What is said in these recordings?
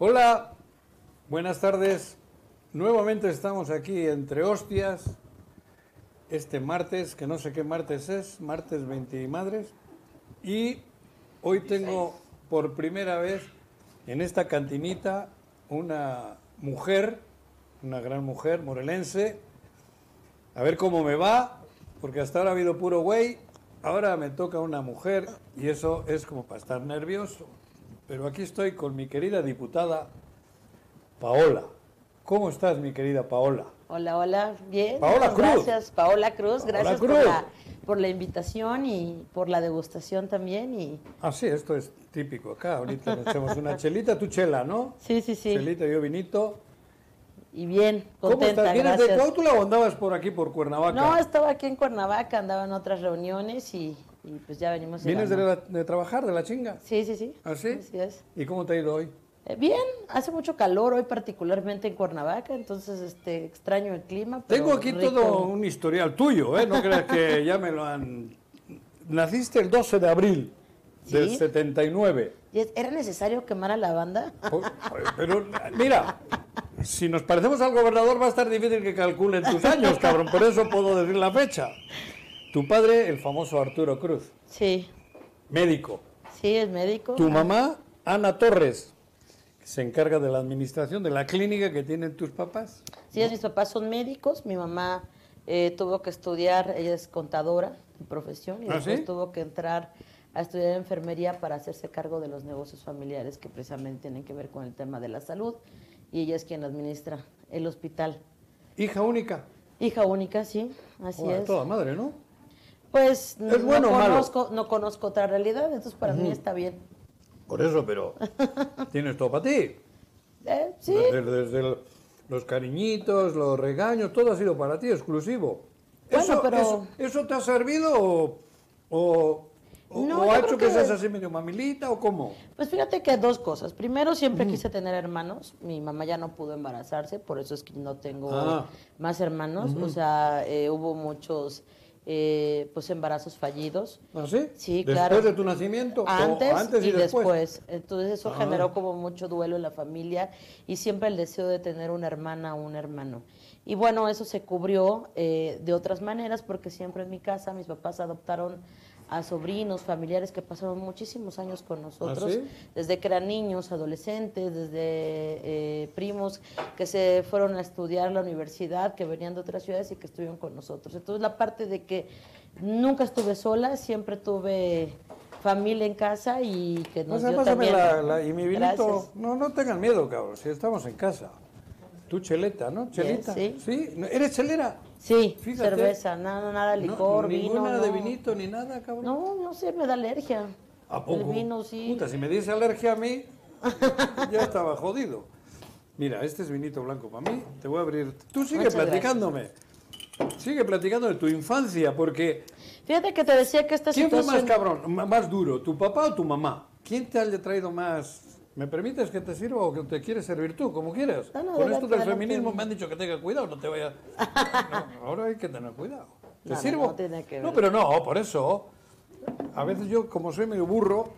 Hola, buenas tardes. Nuevamente estamos aquí entre hostias. Este martes, que no sé qué martes es, martes 20 y madres. Y hoy tengo por primera vez en esta cantinita una mujer, una gran mujer morelense. A ver cómo me va, porque hasta ahora ha habido puro güey. Ahora me toca una mujer y eso es como para estar nervioso. Pero aquí estoy con mi querida diputada Paola. ¿Cómo estás, mi querida Paola? Hola, hola, bien. Paola Cruz. Gracias, Paola Cruz. Paola gracias Cruz. Por, la, por la invitación y por la degustación también. Y Ah, sí, esto es típico acá. Ahorita nos echamos una chelita, tu chela, ¿no? sí, sí, sí. Chelita, yo vinito. Y bien, ¿Cómo contenta, estás? ¿Vienes de. Cuautla o andabas por aquí, por Cuernavaca? No, estaba aquí en Cuernavaca, andaba en otras reuniones y, y pues ya venimos ¿Vienes de, la- de trabajar, de la chinga? Sí, sí, sí. ¿Ah, sí? Así es. ¿Y cómo te ha ido hoy? Eh, bien, hace mucho calor hoy particularmente en Cuernavaca, entonces este extraño el clima. pero Tengo aquí rico. todo un historial tuyo, ¿eh? No creas que ya me lo han... Naciste el 12 de abril del Sí. 79. ¿Y es- ¿Era necesario quemar a la banda? Po- Pero mira, si nos parecemos al gobernador va a estar difícil que calculen tus años, cabrón. Por eso puedo decir la fecha. Tu padre, el famoso Arturo Cruz, Sí, médico. sí, es médico. Tu mamá, Ana Torres, que se encarga de la administración de la clínica que tienen tus papás. Sí, mis papás son médicos, mi mamá eh, tuvo que estudiar, ella es contadora de profesión y ¿Ah, después sí? tuvo que entrar a estudiar enfermería para hacerse cargo de los negocios familiares que precisamente tienen que ver con el tema de la salud y ella es quien administra el hospital. Hija única. Hija única, sí, así es. Toda madre, ¿no? Pues ¿Es no, bueno o malo? conozco, no conozco otra realidad, entonces para mí está bien. Por eso, pero tienes todo para ti. Eh, sí, Desde, desde el- los cariñitos, los regaños, todo ha sido para ti, exclusivo. Bueno, ¿Eso, pero- eso, eso te ha servido o, o, No, o ha hecho que, que- seas así medio mamilita o cómo? Pues fíjate que dos cosas. Primero, siempre quise tener hermanos. Mi mamá ya no pudo embarazarse, por eso es que no tengo Ah. más hermanos. O sea, eh, hubo muchos eh, pues embarazos fallidos. ¿Ah, sí? Sí, ¿Después claro. de tu nacimiento? Antes, antes y, y después? después. Entonces eso Ah. generó como mucho duelo en la familia y siempre el deseo de tener una hermana o un hermano. Y bueno, eso se cubrió eh, de otras maneras porque siempre en mi casa mis papás adoptaron a sobrinos, familiares que pasaron muchísimos años con nosotros, ¿Ah, sí? desde que eran niños, adolescentes, desde eh, primos que se fueron a estudiar la universidad, que venían de otras ciudades y que estuvieron con nosotros. Entonces la parte de que nunca estuve sola, siempre tuve familia en casa y que nos Pasa- dio pásame también. la, la- y mi vinito. No, no tengan miedo, cabrón, si estamos en casa. Tu cheleta, ¿no? ¿Chelita? sí. ¿No? ¿Eres chelera? Sí, Fíjate. cerveza, nada, nada, licor, no, vino. Ninguna no. de vinito ni nada, cabrón. No, no sé, me da alergia. ¿A poco? El vino, sí. Puta, si me diese alergia a mí, ya estaba jodido. Mira, este es vinito blanco para mí. Te voy a abrir. Tú sigue Muchas platicándome. Sigue platicando de tu infancia, porque Fíjate que te decía que esta ¿quién fue más situación... cabrón, más duro, tu papá o tu mamá? ¿Quién te haya traído más? ¿Me permites que te sirva o que te quieres servir tú, como quieras? No, no, Con esto del feminismo me han dicho que tenga cuidado, no te vayas. No, ahora hay que tener cuidado. ¿Te sirvo? que No, pero no, por eso. A veces yo, como soy medio burro,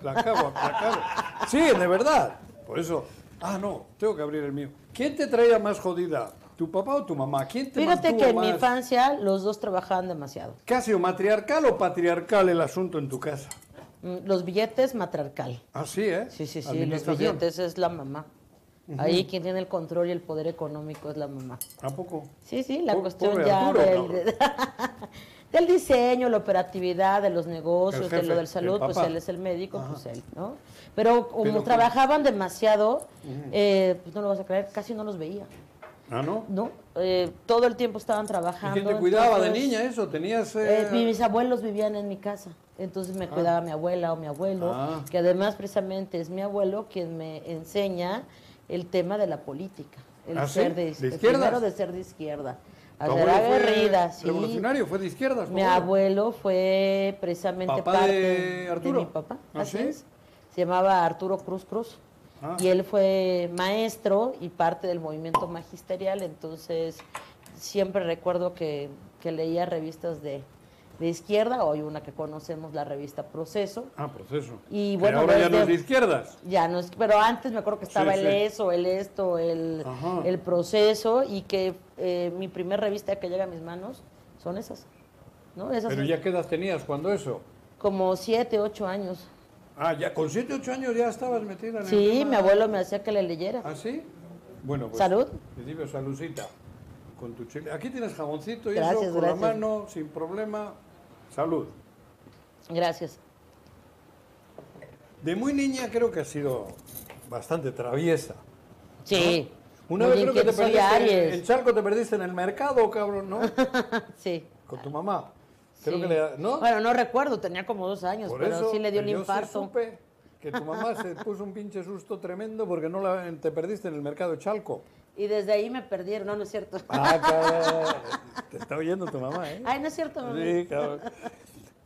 la cago, la cago. Sí, de verdad. Por eso. Ah, no, tengo que abrir el mío. ¿Quién te traía más jodida? ¿Tu papá o tu mamá? ¿Quién te Fíjate que en más? mi infancia los dos trabajaban demasiado. ¿Casi o matriarcal o patriarcal el asunto en tu casa? Mm, Los billetes, matriarcal. Ah, sí, ¿eh? Sí, sí, sí, los billetes es la mamá. Ahí quien tiene el control y el poder económico es la mamá. ¿A poco? Sí, sí, la cuestión ya Arturo, del, del diseño, la operatividad, de los negocios, de lo del el salud, pues él es el médico, pues él, ¿no? Pero como Pero- trabajaban demasiado, eh, pues no lo vas a creer, casi no los veía, Ah, ¿no? ¿no? Eh, todo el tiempo estaban ¿Y trabajando. quién te cuidaba de niña eso? ¿Tenías...? eh, eh, mis abuelos vivían en mi casa, entonces me cuidaba mi abuela o mi abuelo, Ah. que además precisamente es mi abuelo quien me enseña el tema de la política, el ¿Ah, ser de, ¿De el primero de ser de izquierda, a ser abuelo fue aguerrida, sí. revolucionario? ¿Fue de izquierdas? tu Mi abuelo fue precisamente ¿Papá parte de Arturo? mi papá, ¿Ah, así sí? es. Se llamaba Arturo Cruz Cruz. Ah. Y él fue maestro y parte del movimiento magisterial, entonces siempre recuerdo que, que leía revistas de, de izquierda, hoy una que conocemos, la revista Proceso. Ah, proceso. Y Pero bueno, ahora ya no es de izquierdas. Ya no es, pero antes me acuerdo que estaba Sí, el sí. eso, el esto, el, Ajá. el proceso y que eh, mi primer revista que llega a mis manos son esas. ¿no? Esas Pero ya qué edad tenías cuando eso. como siete, ocho años. Ah, ya con 7, 8 años ya estabas metida en el Sí, tema. mi abuelo me hacía que le leyera. ¿Ah, sí? Bueno, pues. Salud. Te digo saludcita. Con tu chile. Aquí tienes jamoncito y Gracias, eso, con gracias. la mano, sin problema. Salud. Gracias. De muy niña creo que has sido bastante traviesa. Sí. Una Muy vez creo que te perdiste Aries. en Charco, te perdiste en el mercado, cabrón, ¿no? Sí. Con tu mamá. Creo sí. que le, ¿no? Bueno, no recuerdo, tenía como dos años, Por pero eso, sí le dio el yo infarto. supe que tu mamá se puso un pinche susto tremendo porque no la, te perdiste en el mercado Chalco. Y desde ahí me perdieron, no, no es cierto. Ah, cabrón. Te está oyendo tu mamá, ¿eh? Ay, no es cierto, mamá. Sí, cabrón.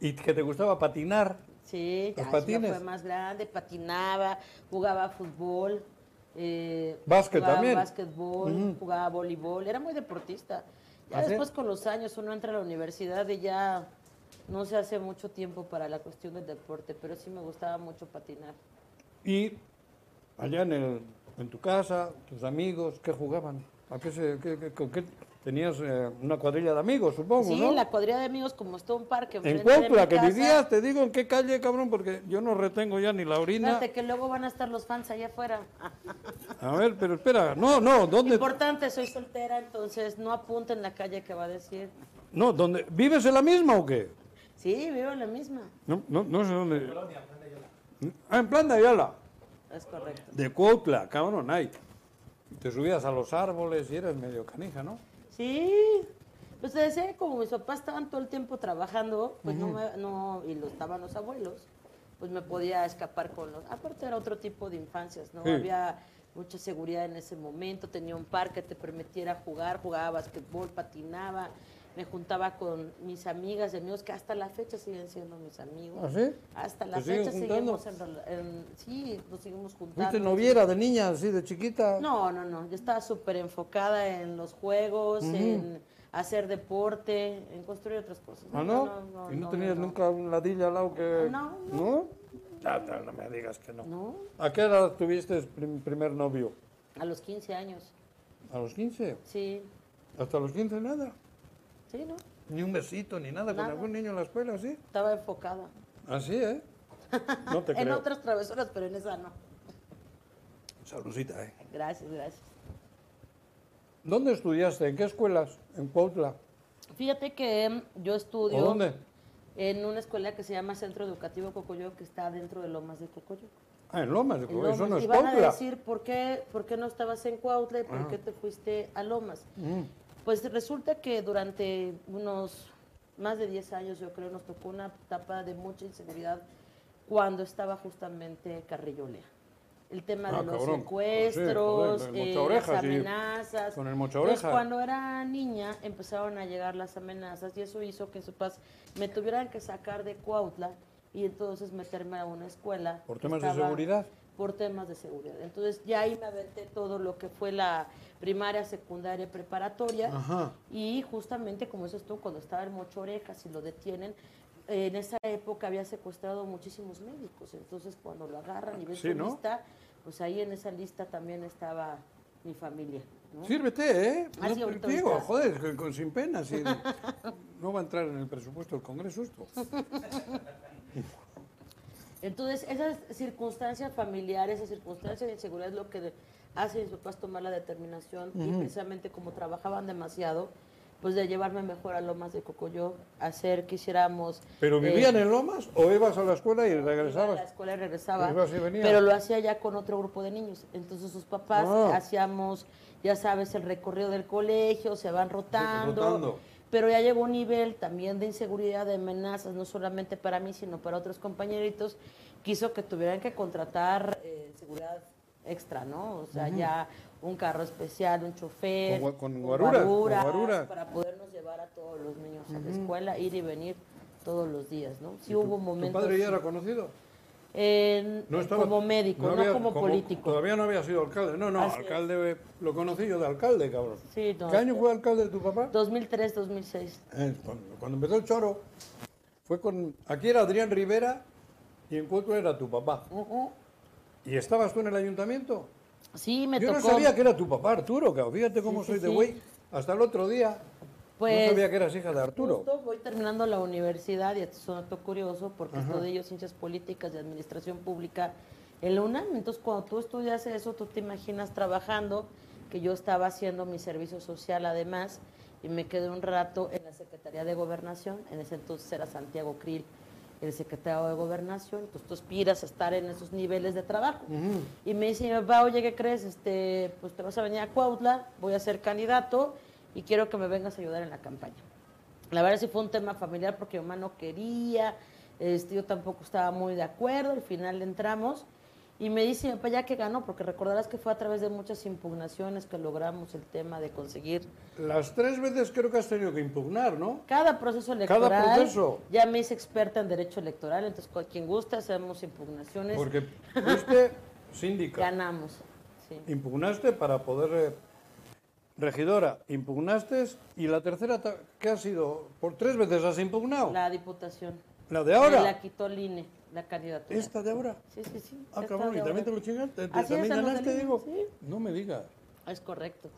Y que te gustaba patinar. Sí, ¿Los patines? fue más grande, patinaba, jugaba fútbol, eh, Básquet jugaba también. básquetbol, jugaba voleibol, era muy deportista. Ya ¿Ah, sí? después con los años uno entra a la universidad y ya no se hace mucho tiempo para la cuestión del deporte, pero sí me gustaba mucho patinar. Y allá en, el, en tu casa, tus amigos, ¿qué jugaban? ¿A qué se, qué- qué- con qué? Tenías eh, una cuadrilla de amigos, supongo, Sí, ¿no? la cuadrilla de amigos como está un parque En de Cuautla, que vivías, te digo en qué calle, cabrón, porque yo no retengo ya ni la orina. Fíjate que luego van a estar los fans allá afuera. A ver, pero espera, no, no, ¿dónde? Importante, soy soltera, entonces no apunten la calle que va a decir. No, ¿dónde? ¿Vives en la misma o qué? Sí, vivo en la misma. No, no, no sé dónde. Ah, en plan de Ayala. Es correcto. De Cuautla, cabrón, ahí. Te subías a los árboles y eras medio canija, ¿no? Sí. Pues te decía, como mis papás estaban todo el tiempo trabajando, pues no, me- no, y lo estaban los abuelos, pues me podía escapar con los... Aparte era otro tipo de infancias, ¿no? Sí. Había mucha seguridad en ese momento, tenía un parque que te permitiera jugar, jugaba basquetbol, patinaba, me juntaba con mis amigas y amigos que hasta la fecha siguen siendo mis amigos. ¿Ah, sí? Hasta la ¿Te siguen fecha seguimos en, Sí, nos seguimos juntando. ¿Fuiste noviera de niña, así de chiquita? No, no, no. Yo estaba súper enfocada en los juegos, en hacer deporte, en construir otras cosas. ¿Ah, no? ¿Y no, tenías no. nunca un ladillo al lado que...? No, ¿No? Ah, no, no me digas que no. No, ¿A qué edad tuviste prim- primer novio? a los 15 años. ¿A los 15? Sí, ¿Hasta los 15 nada? Sí, ¿no? Ni un besito, ni nada, con algún niño en la escuela, ¿sí? Estaba enfocada. Así, ¿eh? No te En creo. otras travesuras, pero en esa no. Saludcita, ¿eh? Gracias, gracias. ¿Dónde estudiaste? ¿En qué escuelas? ¿En Cuautla? Fíjate que em, yo estudio ¿O dónde? en una escuela que se llama Centro Educativo Cocoyoc, que está dentro de Lomas de Cocoyoc. Ah, en Lomas, de En Coautla. Eso no es y van a Cuautla. decir, ¿por qué, ¿por qué no estabas en Cuautla y por qué te fuiste a Lomas? Mm. Pues resulta que durante unos más de 10 años, yo creo, nos tocó una etapa de mucha inseguridad cuando estaba justamente Carrillo Olea. El tema Ah, de los cabrón. secuestros, Sí, joder, el eh, mocha las orejas y- amenazas. con el mocha Entonces, oreja. cuando era niña empezaron a llegar las amenazas y eso hizo que sus papás me tuvieran que sacar de Cuautla y entonces meterme a una escuela. ¿Por temas de seguridad? Por temas de seguridad. Entonces ya ahí me aventé todo lo que fue la primaria, secundaria, preparatoria. Ajá. Y justamente como eso estuvo cuando estaba en Mocho Orejas y lo detienen, en esa época había secuestrado muchísimos médicos. Entonces cuando lo agarran y ven Sí, su ¿no? lista, pues ahí en esa lista también estaba mi familia. ¿no? Sírvete, ¿eh? Ah, No digo, joder, con, con- sin pena. sin- no va a entrar en el presupuesto del Congreso esto. Entonces, esas circunstancias familiares, esas circunstancias de inseguridad es lo que hace a mis papás tomar la determinación y precisamente como trabajaban demasiado, pues de llevarme mejor a Lomas de Cocoyo, hacer que hiciéramos... ¿Pero eh, vivían en Lomas o ibas a la escuela y iba a la regresabas? escuela y regresaba, Ibas y venías. pero lo hacía ya con otro grupo de niños. Entonces sus papás Ah. hacíamos, ya sabes, el recorrido del colegio, se van rotando, rotando. Pero ya llegó un nivel también de inseguridad, de amenazas, no solamente para mí, sino para otros compañeritos, que hizo que tuvieran que contratar eh, seguridad extra, ¿no? O sea, ya un carro especial, un chofer, Con gua- con guaruras. para podernos llevar a todos los niños a la escuela, ir y venir todos los días, ¿no? Sí hubo ¿Tu momentos... padre ya era conocido? En- No estaba- como médico, no, había- como, político. Todavía no había sido alcalde. No, no, Así es. alcalde, lo conocí yo de alcalde, cabrón. Sí, no, ¿Qué año fue alcalde de tu papá? 2003, 2006. Eh, cuando, cuando empezó el choro, fue con. Aquí era Adrián Rivera y en Cuatro era tu papá. ¿Y estabas tú en el ayuntamiento? Sí, me Yo tocó. no sabía que era tu papá, Arturo, cabrón. Fíjate cómo Sí, sí, soy de sí. güey. Hasta el otro día. Pues, no sabía que eras hija de Arturo. Justo voy terminando la universidad y esto es un dato curioso porque estudio ciencias políticas y administración pública en la UNAM. Entonces, cuando tú estudias eso, tú te imaginas trabajando, que yo estaba haciendo mi servicio social además y me quedé un rato en la Secretaría de Gobernación. En ese entonces era Santiago Krill el secretario de Gobernación. Entonces, tú aspiras a estar en esos niveles de trabajo. Y me dice mi papá, oye, ¿qué crees? Este, pues te vas a venir a Cuautla, voy a ser candidato y quiero que me vengas a ayudar en la campaña. La verdad sí fue un tema familiar porque mi mamá no quería, este, yo tampoco estaba muy de acuerdo, al final entramos y me dice mi papá ya que ganó, porque recordarás que fue a través de muchas impugnaciones que logramos el tema de conseguir Las tres veces creo que has tenido que impugnar, ¿no? cada proceso Cada electoral. proceso. Ya me hice experta en derecho electoral, entonces quien guste hacemos impugnaciones, Porque fuiste síndica. ganamos. Sí. Impugnaste para poder. Regidora, impugnaste. Y la tercera, ¿qué ha sido? Por tres veces has impugnado. La, La diputación. de ahora. Me la quitó el INE, la candidatura. ¿Esta de ahora? Sí, sí, sí. Ah, cabrón, ¿y también te lo chingaste? ¿Te- Así es, ¿También ganaste, digo? sí. No me digas. Es correcto.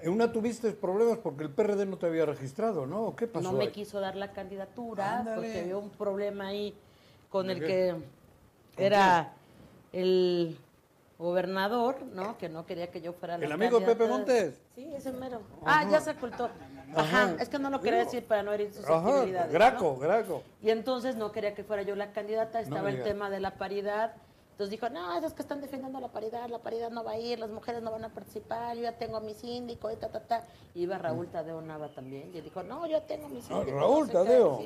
En una tuviste problemas porque el PRD no te había registrado, ¿no? ¿O ¿Qué pasó? No me ahí? quiso dar la candidatura Ándale. porque había un problema ahí con el qué? que era el gobernador, ¿no? Que no quería que yo fuera la ¿El amigo de Pepe candidata. Montes? Sí, ese mero. Ah, ya se ocultó. Ajá, es que no lo quería decir para no herir sus Ajá. Graco, Graco. Y entonces no quería que fuera yo la candidata, estaba el tema de la paridad. Entonces dijo, no, esos que están defendiendo la paridad, la paridad no va a ir, las mujeres no van a participar, yo ya tengo a mi síndico, y ta, ta, ta. Iba Raúl Tadeo Nava también, y él dijo, no, yo tengo a mi síndico. Ah, Raúl sé qué", Tadeo,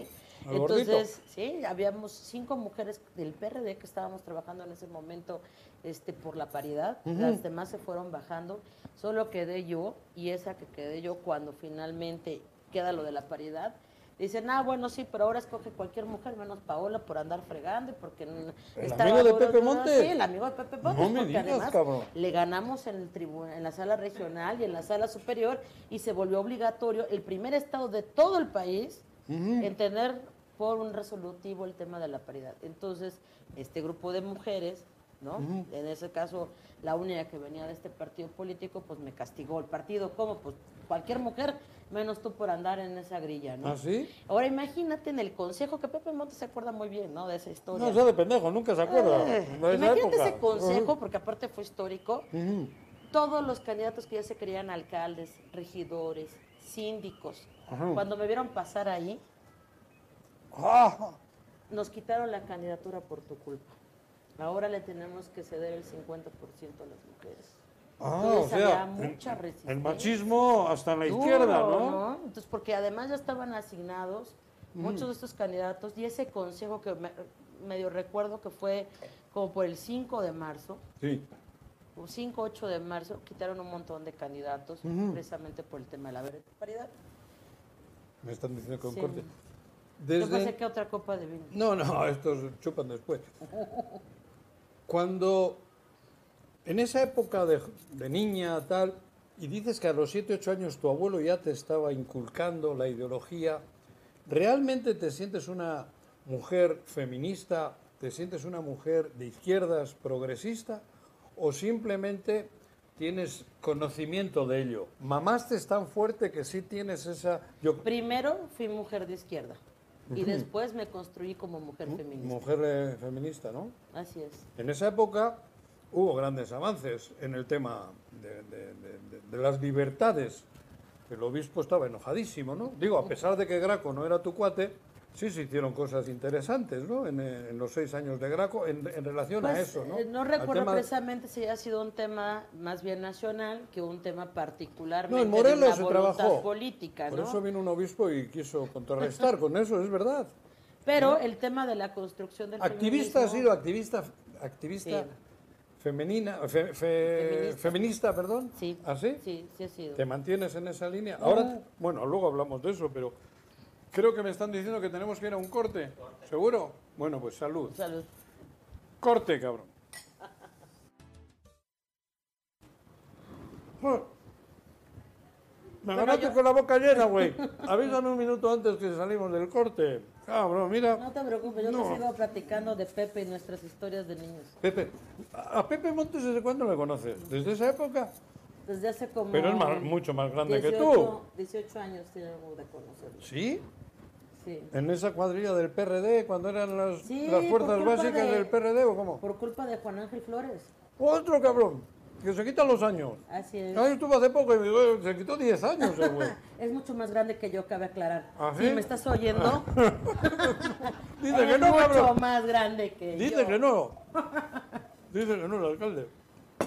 gordito. Entonces, sí, habíamos cinco mujeres del PRD que estábamos trabajando en ese momento este, por la paridad, las demás se fueron bajando, solo quedé yo, y esa que quedé yo cuando finalmente queda lo de la paridad, Dicen, ah, bueno, sí, pero ahora escoge cualquier mujer menos Paola por andar fregando y porque ¿El amigo de Pepe duro". Montes? Sí, el amigo de Pepe Montes. No me porque digas, además cabrón. le ganamos en, el tribu- en la sala regional y en la sala superior y se volvió obligatorio el primer estado de todo el país en tener por un resolutivo el tema de la paridad. Entonces, este grupo de mujeres, ¿no? En ese caso, la única que venía de este partido político, pues me castigó el partido. ¿Cómo? Pues cualquier mujer, menos tú por andar en esa grilla, ¿no? ¿Ah, sí? Ahora imagínate en el consejo, que Pepe Montes se acuerda muy bien, ¿no? De esa historia. No, sea de pendejo, nunca se acuerda. Eh, imagínate época. ese consejo, porque aparte fue histórico. Todos los candidatos que ya se creían alcaldes, regidores, síndicos, cuando me vieron pasar ahí, Ah, nos quitaron la candidatura por tu culpa. Ahora le tenemos que ceder el 50% a las mujeres. ah, Entonces o sea, había mucha el- resistencia. el machismo hasta en la Duro, izquierda, ¿no? Entonces, porque además ya estaban asignados muchos de estos candidatos y ese consejo que me- medio recuerdo que fue como por el 5 de marzo, Sí. o 5, 8 de marzo, quitaron un montón de candidatos precisamente por el tema de la paridad. Me están diciendo que un Sí. corte. Yo pensé Desde... que otra copa de vino. No, no, estos chupan después. Cuando en esa época de, de niña tal, y dices que a los 7, 8 años tu abuelo ya te estaba inculcando la ideología, ¿realmente te sientes una mujer feminista? ¿Te sientes una mujer de izquierdas progresista? ¿O simplemente tienes conocimiento de ello? ¿Mamaste es tan fuerte que sí tienes esa... Yo, Primero fui mujer de izquierda y después me construí como mujer feminista. mujer eh, feminista, ¿no? Así es. En esa época hubo grandes avances en el tema de, de- de- de- de las libertades. El obispo estaba enojadísimo, ¿no? Digo, a pesar de que Graco no era tu cuate, sí se hicieron cosas interesantes, ¿no? En, eh, en los seis años de Graco, en, en relación a Pues, eso, ¿no? eh, no recuerdo tema- precisamente si ha sido un tema más bien nacional que un tema particularmente No, en Morelos se trabajó. política, Por ¿no? eso vino un obispo y quiso contrarrestar con eso, es verdad. Pero el tema de la construcción del Activista ha sido activista, activista Sí. femenina, fe- fe- Feminista. feminista, perdón. Sí, ¿Ah, sí? sí, sí ha sido. ¿Te mantienes en esa línea? Ahora, bueno, luego hablamos de eso, pero creo que me están diciendo que tenemos que ir a un corte. ¿Seguro? Bueno, pues salud. Salud. Corte, cabrón. Me agarraste con la boca llena, güey. Avísame un minuto antes que salimos del corte. Cabrón, mira. No te preocupes, yo No. te sigo platicando de Pepe y nuestras historias de niños. Pepe, ¿a a Pepe Montes desde cuándo le conoces? ¿Desde esa época? Desde hace como... Pero es más- mucho más grande que 18 tú. 18 años tenemos de conocerlo. ¿Sí? Sí. ¿En esa cuadrilla del PRD, cuando eran las, Sí, las fuerzas básicas de- del PRD o cómo? Por culpa de Juan Ángel Flores. Otro cabrón, que se quita los años. Así es. Ahí estuvo hace poco y me dijo, se quitó 10 años güey. Es mucho más grande que yo, cabe aclarar. ¿Ah, Si sí? me estás oyendo, Dice es que no, mucho cabrón. más grande que Dice yo. que no. Dice que no el alcalde.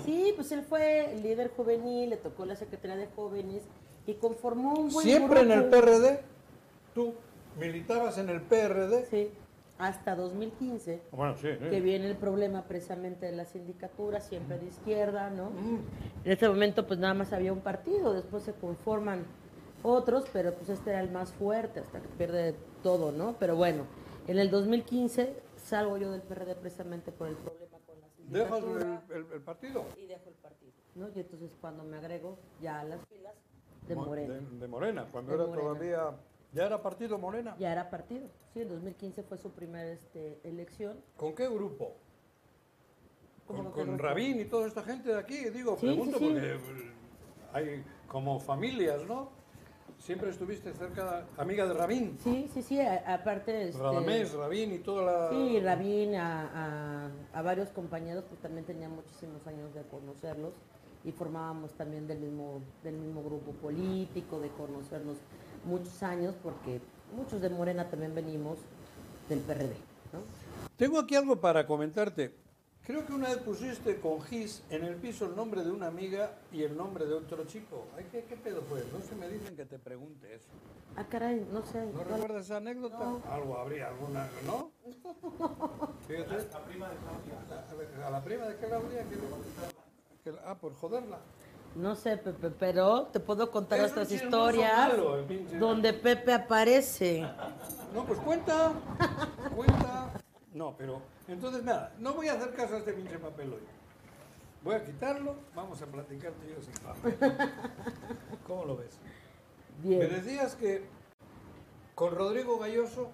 Sí, pues él fue el líder juvenil, le tocó la Secretaría de Jóvenes y conformó un buen Siempre en el. PRD, tú militabas en el PRD. Sí, hasta 2015, Bueno, sí, sí. que viene el problema precisamente de la sindicatura, siempre de izquierda, ¿no? Mm. En este momento pues nada más había un partido, después se conforman otros, pero pues este era el más fuerte hasta que pierde todo, ¿no? Pero bueno, en el 2015 salgo yo del PRD precisamente por el problema Dejas el, el- el partido. y dejo el partido, ¿no? Y entonces cuando me agrego ya a las filas de Mo- Morena. De, de Morena, cuando De era Morena. todavía. ¿Ya era partido Morena? Ya era partido. Sí, en 2015 fue su primera este, elección. ¿Con qué grupo? ¿Cómo Con, con? Rabín y toda esta gente de aquí, digo, Sí, pregunto sí, sí. porque hay como familias, ¿no? Siempre estuviste cerca, amiga de Rabín. Sí, sí, sí, a- aparte... Este, Radamés, Rabín y toda la... Sí, Rabín, a, a- a varios compañeros que también tenía muchísimos años de conocerlos y formábamos también del mismo, del mismo grupo político, de conocernos muchos años, porque muchos de Morena también venimos del PRD, ¿no? Tengo aquí algo para comentarte. Creo que una vez pusiste con Gis en el piso el nombre de una amiga y el nombre de otro chico. Ay, ¿qué, qué pedo fue? No se me dicen que te pregunte eso. Ah, caray, no sé. ¿No ¿cuál? recuerdas esa anécdota? Algo habría, alguna, ¿no? Fíjate. La prima de Claudia. ¿A la prima de Claudia? ¿Qué le- que la- ah, por joderla. No sé, Pepe, pero te puedo contar Es estas historias malo, donde Pepe aparece. No, pues cuenta, cuenta. No, pero entonces nada, no voy a hacer caso a este pinche papel hoy. Voy a quitarlo, vamos a platicar tú y yo sin papel. ¿Cómo lo ves? Me Bien. decías que con Rodrigo Galloso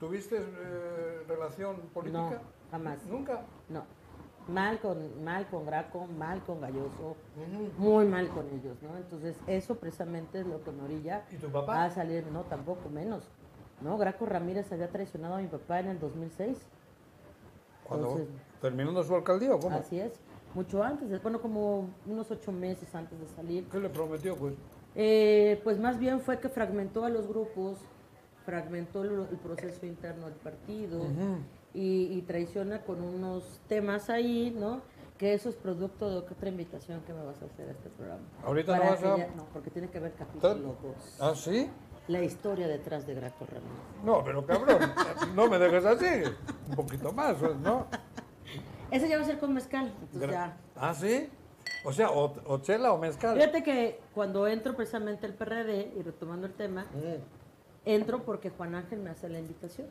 tuviste eh, relación política. No, jamás. Nunca. No. Mal con, mal con Graco, mal con Galloso, muy mal con ellos, ¿no? Entonces, eso precisamente es lo que me orilla ¿Y tu papá? a salir, no, tampoco menos. No, Graco Ramírez había traicionado a mi papá en el 2006. Cuando Entonces- terminando su alcaldía, ¿o ¿cómo? Así es. Mucho antes, bueno, como unos ocho meses antes de salir. ¿Qué le prometió, pues? Eh, pues más bien fue que fragmentó a los grupos, fragmentó el, el proceso interno del partido y, y traiciona con unos temas ahí, ¿no? Que eso es producto de otra invitación que me vas a hacer a este programa. Ahorita no vas a- ya- no, porque tiene que ver capítulo 2. ¿Ah, sí? La historia detrás de Graco Ramírez. No, pero cabrón, no me dejes así. Un poquito más, ¿no? Ese ya va a ser con mezcal, entonces ya. ¿Ah, sí? O sea, o, o chela o mezcal. Fíjate que cuando entro precisamente al PRD, y retomando el tema, Mm. entro porque Juan Ángel me hace la invitación.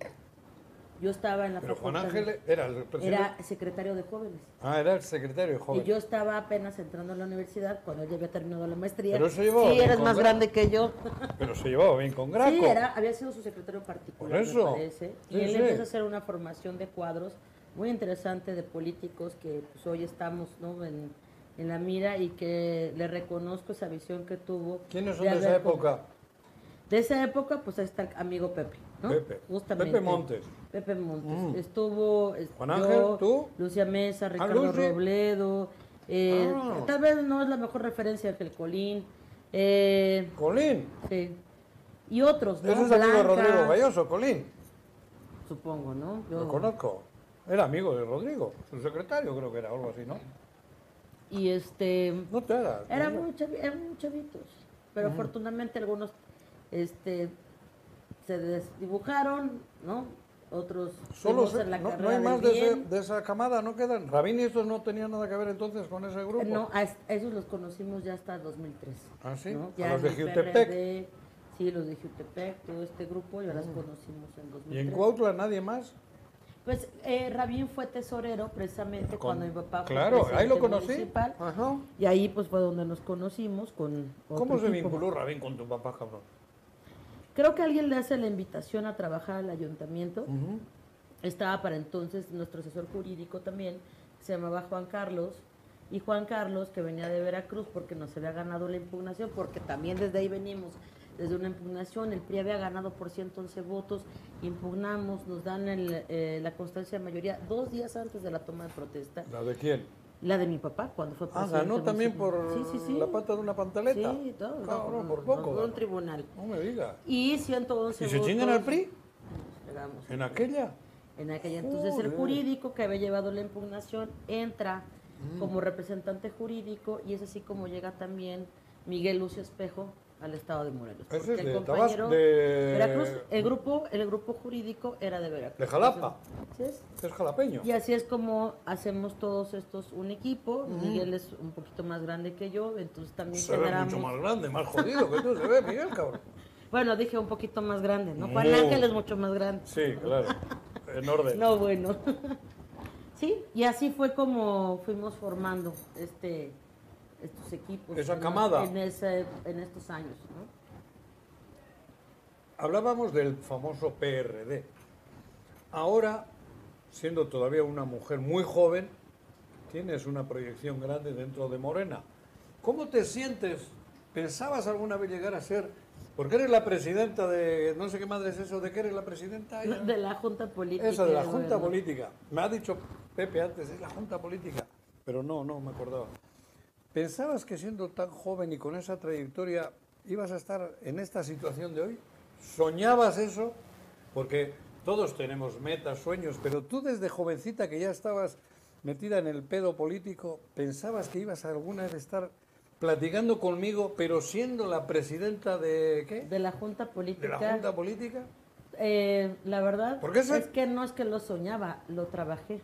Yo estaba en la Pero Juan Ángel era el presidente. Era secretario de jóvenes. Ah, era el secretario de joven. Y yo estaba apenas entrando a la universidad cuando él ya había terminado la maestría. Pero se llevaba Sí, bien eres con más Graco. grande que yo. Pero se llevaba bien con Graco. Sí, era, había sido su secretario particular, Por eso. me parece. Sí, y él sí. empezó a hacer una formación de cuadros muy interesante de políticos que pues, hoy estamos ¿no? en, en la mira y que le reconozco esa visión que tuvo. ¿Quiénes son de de esa época? De esa época, pues ahí está el amigo Pepe, ¿no? Pepe. Justamente. Pepe Montes. Pepe Montes. Mm. Estuvo es- Juan yo, Ángel, ¿tú? Lucia Mesa, Ricardo Lucy. Robledo. eh, Ah. Tal vez no es la mejor referencia que el Colín. eh, Colín. sí. Y otros, ¿no? Ese es amigo de Rodrigo Galloso, Colín. Supongo, ¿no? Yo- Lo conozco. Era amigo de Rodrigo. Su secretario creo que era, algo así, ¿no? Y este. No te era. Eran muy, chavi- eran muy chavitos. Pero afortunadamente algunos este, se desdibujaron, ¿no? Otros Solo se- en la no, no hay más de, ese- de esa camada, ¿no quedan? Rabín y estos no tenían nada que ver entonces con ese grupo. No, a esos los conocimos ya hasta 2003. ¿Ah, sí? ¿no? A Ya los de. PRD, sí, los de Jutepec, todo este grupo, ya los conocimos en 2003. ¿Y en Cuautla nadie más? Pues eh, Rabín fue tesorero precisamente Con- cuando mi papá fue Claro, ahí lo conocí. municipal. Ajá. Y ahí pues fue donde nos conocimos con ¿Cómo se vinculó Rabín con tu papá, cabrón? Creo que alguien le hace la invitación a trabajar al ayuntamiento. Estaba para entonces nuestro asesor jurídico también, que se llamaba Juan Carlos. Y Juan Carlos, que venía de Veracruz porque nos había ganado la impugnación, porque también desde ahí venimos, desde una impugnación, el PRI había ganado por 111 votos, impugnamos, nos dan el, eh, la constancia de mayoría dos días antes de la toma de protesta, ¿La de quién? La de mi papá cuando fue Ah, presidente. ganó también por Sí, sí, sí. la pata de una pantaleta. Sí, todo, Cabrón, por poco. Por un tribunal. No me digas. Y 111 ¿Y se chingan al PRI? Llegamos. ¿En aquella? En aquella entonces el Joder. jurídico que había llevado la impugnación entra Mm. como representante jurídico y es así como llega también Miguel Lucio Espejo al estado de Morelos. Ese Porque es el de compañero Tabasco, de- Veracruz, el grupo, el grupo jurídico era de Veracruz. De Jalapa. Así es. Es jalapeño. Y así es como hacemos todos estos un equipo. Miguel es un poquito más grande que yo, entonces también Se ve generamos. mucho más grande, más jodido que tú, se ve, Miguel, cabrón. Bueno, dije un poquito más grande, ¿no? Juan Muy. Ángel es mucho más grande. Sí, claro. En orden. No, bueno. sí, y así fue como fuimos formando este estos equipos. Esa en- camada. En, ese- en estos años, ¿no? Hablábamos del famoso PRD. Ahora, siendo todavía una mujer muy joven, tienes una proyección grande dentro de Morena. ¿Cómo te sientes? ¿Pensabas alguna vez llegar a ser? Porque eres la presidenta de. No sé qué madre es eso, ¿de qué eres la presidenta? Ella? De la Junta Política. Esa de la Junta. Política. Me ha dicho Pepe antes, es la Junta Política. Pero no, no me acordaba. ¿Pensabas que siendo tan joven y con esa trayectoria ibas a estar en esta situación de hoy? ¿Soñabas eso? Porque todos tenemos metas, sueños, pero tú desde jovencita que ya estabas metida en el pedo político, ¿pensabas que ibas a alguna vez estar platicando conmigo, pero siendo la presidenta de qué? De la Junta ¿De Política. la Junta Política? Eh, la verdad es que no es que lo soñaba, lo trabajé.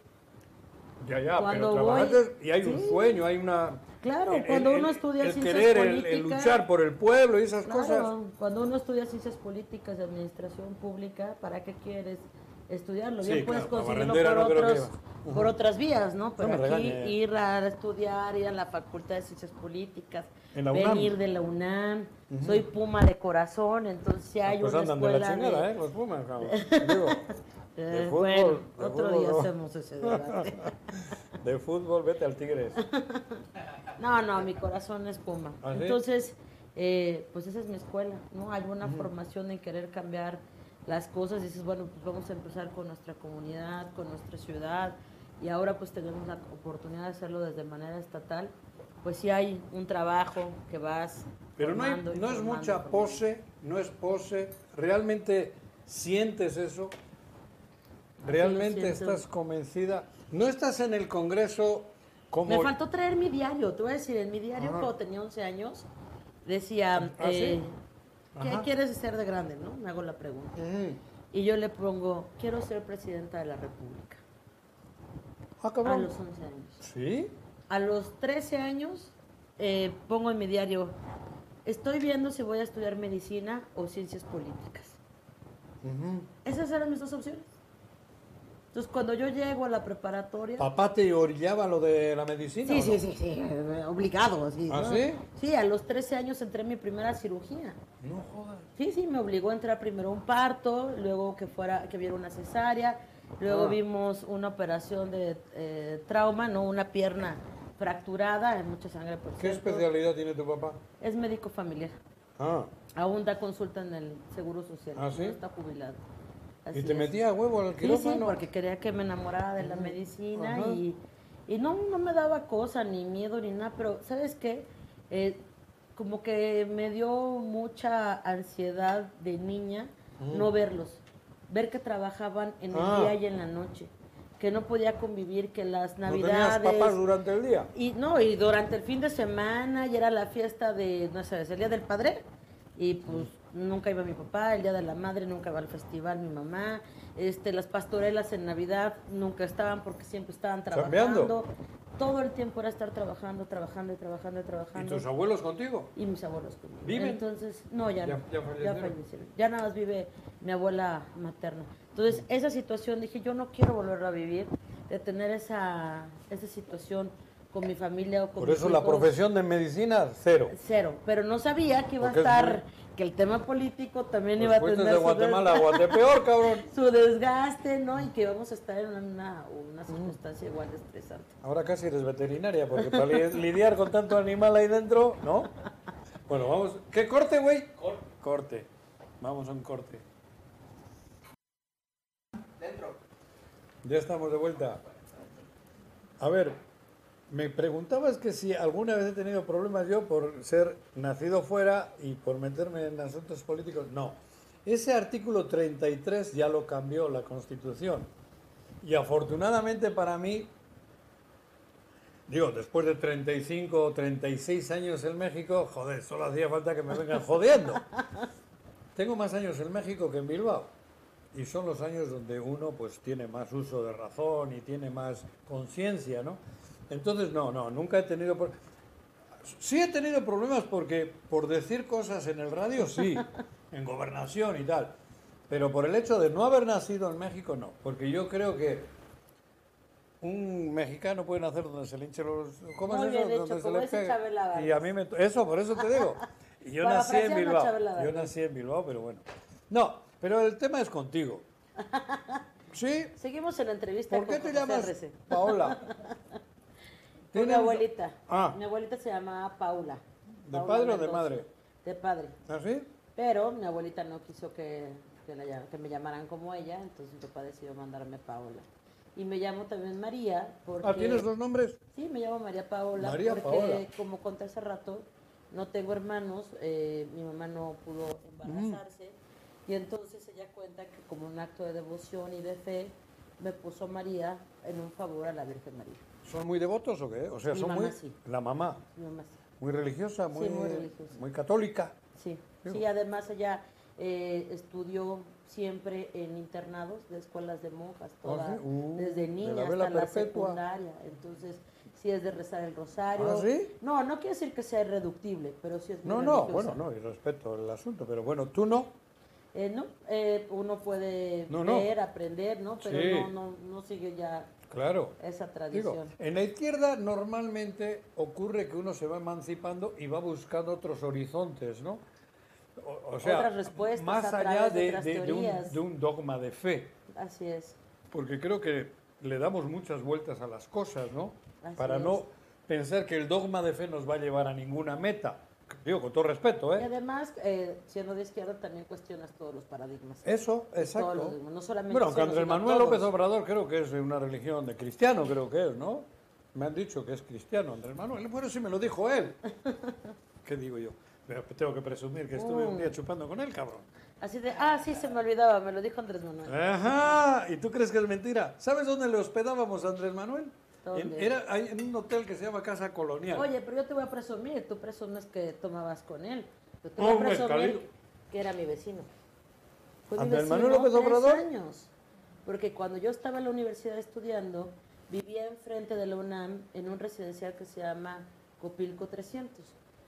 Ya, ya, Cuando pero voy- trabajaste y hay un sueño, hay una... Claro, el- cuando el- uno estudia el ciencias querer, el- el, políticas- luchar por el pueblo y esas Claro, cosas. cuando uno estudia ciencias políticas de administración pública, ¿para qué quieres estudiarlo? Sí, Bien puedes claro, la conseguirlo por, no otros, por otras vías, ¿no? Pero aquí regañe. ir a estudiar, ir a la Facultad de Ciencias Políticas, venir de la UNAM, soy Puma de corazón, entonces si hay pues una andan de la escuela chingada, de- ¿eh? Los Pumas, cabrón. Digo, Eh, de fútbol, bueno, de otro fútbol día hacemos ese debate. de fútbol, vete al Tigres. No, no, mi corazón es Puma. ¿Ah, sí? Entonces, eh, pues esa es mi escuela, ¿no? Hay una formación en querer cambiar las cosas. Y dices, bueno, pues vamos a empezar con nuestra comunidad, con nuestra ciudad. Y ahora pues tenemos la oportunidad de hacerlo desde manera estatal. Pues sí hay un trabajo que vas Pero no, hay- no es formando, mucha pose, no es pose. ¿Realmente sientes eso? ¿Realmente estás convencida? ¿No estás en el Congreso Me faltó traer mi diario, te voy a decir, en mi diario Ajá. cuando tenía 11 años decía, ¿Ah, sí? eh, ¿qué quieres ser de grande? ¿no? Me hago la pregunta. Y yo le pongo, quiero ser presidenta de la República. Ah, A los 11 años. ¿Sí? A los 13 años eh, pongo en mi diario, estoy viendo si voy a estudiar medicina o ciencias políticas. Esas eran mis dos opciones. Entonces cuando yo llego a la preparatoria... ¿Papá te orillaba lo de la medicina? Sí, o sí, no? sí, sí, obligado. Así, ¿Ah, ¿no? sí? Sí, a los 13 años entré en mi primera cirugía. No jodas. Sí, sí, me obligó a entrar primero a un parto, luego que fuera que viera una cesárea, luego Ah. vimos una operación de eh, trauma, no una pierna fracturada, mucha sangre por ¿Qué cierto. especialidad tiene tu papá? Es médico familiar. Ah, Aún da consulta en el Seguro Social. ¿Ah, sí? no está jubilado. ¿Y te es. metía a huevo al quirófano? sí, porque quería que me enamorara de la medicina Ajá. y, y no, no me daba cosa, ni miedo, ni nada, pero ¿sabes qué? Eh, como que me dio mucha ansiedad de niña no verlos, ver que trabajaban en el Ah. día y en la noche, que no podía convivir, que las ¿No navidades... papás durante el día? Y no, y durante el fin de semana y era la fiesta de, no sé, el día del padre. Y pues nunca iba mi papá, el día de la madre nunca iba al festival mi mamá. Este, las pastorelas en Navidad nunca estaban porque siempre estaban trabajando. todo el tiempo era estar trabajando, trabajando y trabajando y ¿Y trabajando. tus abuelos contigo? Y mis abuelos conmigo. ¿Viven? Entonces, no, ya, Ya- no. ya fallecieron. fallecieron. Ya nada más vive mi abuela materna. Entonces, esa situación, dije, yo no quiero volverla a vivir, de tener esa, esa situación con mi familia o con Por eso la profesión de medicina, cero. Cero. Pero no sabía que iba Porque a es estar, que el tema político también Pues iba a tener de su Guatemala a desgaste- Guatepeor, cabrón. su desgaste, ¿no? Y que vamos a estar en una, una circunstancia igual de estresante. Ahora casi eres veterinaria, porque para li- lidiar con tanto animal ahí dentro, ¿no? Bueno, vamos. ¿Qué corte, güey? Corte. Vamos a un corte. Dentro. Ya estamos de vuelta. A ver, me preguntabas que si alguna vez he tenido problemas yo por ser nacido fuera y por meterme en asuntos políticos. No. Ese artículo 33 ya lo cambió la Constitución. Y afortunadamente para mí, digo, después de 35 o 36 años en México, joder, solo hacía falta que me vengan jodiendo. Tengo más años en México que en Bilbao. Y son los años donde uno pues tiene más uso de razón y tiene más conciencia, ¿no? Entonces, no, no, nunca he tenido... pro- Sí he tenido problemas porque por decir cosas en el radio, sí, en gobernación y tal. Pero por el hecho de no haber nacido en México, no. Porque yo creo que un mexicano puede nacer donde se le hinche los... ¿Cómo Muy es eso? bien hecho, donde se como le. Y a mí me... Eso, por eso te digo. Y yo nací en Bilbao. Chabela Yo nací en Bilbao, pero bueno. No, pero el tema es contigo. ¿Sí? Seguimos en la entrevista ¿Por qué te José llamas. Paola? Mi ¿Tienes- abuelita. Ah. Mi abuelita se llama Paula. ¿De Paula padre o de madre? De padre. ¿Ah, sí? Pero mi abuelita no quiso que, que, la llam- que me llamaran como ella, entonces mi papá decidió mandarme Paola. Y me llamo también María porque... Ah, ¿tienes dos nombres? Sí, me llamo María Paola. María porque, Paola. como conté hace rato, no tengo hermanos, eh, mi mamá no pudo embarazarse. Y entonces ella cuenta que como un acto de devoción y de fe, me puso María en un favor a la Virgen María. ¿Son muy devotos o qué? O sea, Mi son mamá muy... sí. La mamá. Mi mamá sí. Muy religiosa, muy, muy religiosa. muy católica. Sí, Digo. sí, además ella eh, estudió siempre en internados de escuelas de monjas, toda, sí? Uh, desde de niña la hasta vela la perpetua. secundaria. Entonces, sí es de rezar el rosario. ¿Ah, sí? No, no quiere decir que sea irreductible, pero sí es muy No, no, religiosa. bueno, no, y respeto el asunto, pero bueno, tú no. Eh, no, eh, uno puede No, no. ver, aprender, ¿no? Pero Sí. no, no, no sigue ya Claro. esa Digo, tradición. en la izquierda normalmente ocurre que uno se va emancipando y va buscando otros horizontes, ¿no? O, o sea, más allá de un, teorías. de un dogma de fe, Así es. porque creo que le damos muchas vueltas a las cosas, ¿no? Así Para es. no pensar que el dogma de fe nos va a llevar a ninguna meta. Digo, con todo respeto, Y ¿eh? además, eh, siendo de izquierda, también cuestionas todos los paradigmas. Eso, Todos exacto. los no solamente Bueno, aunque Andrés Manuel todos. López Obrador creo que es de una religión de cristiano, creo que es, ¿no? Me han dicho que es cristiano Andrés Manuel. Bueno, sí me lo dijo él. ¿Qué digo yo? Pero tengo que presumir que estuve Mm. un día chupando con él, cabrón. Así de, ah, sí, se me olvidaba, me lo dijo Andrés Manuel. Ajá, ¿y tú crees que es mentira? ¿Sabes dónde le hospedábamos a Andrés Manuel? Era en un hotel que se llama Casa Colonial. Oye, pero yo te voy a presumir, tú presumes que tomabas con él. Yo te voy a presumir que era mi vecino. Fue mi ¿Andrés vecino Manuel López tres Obrador? años. Porque cuando yo estaba en la universidad estudiando, vivía enfrente de la UNAM en un residencial que se llama Copilco 300.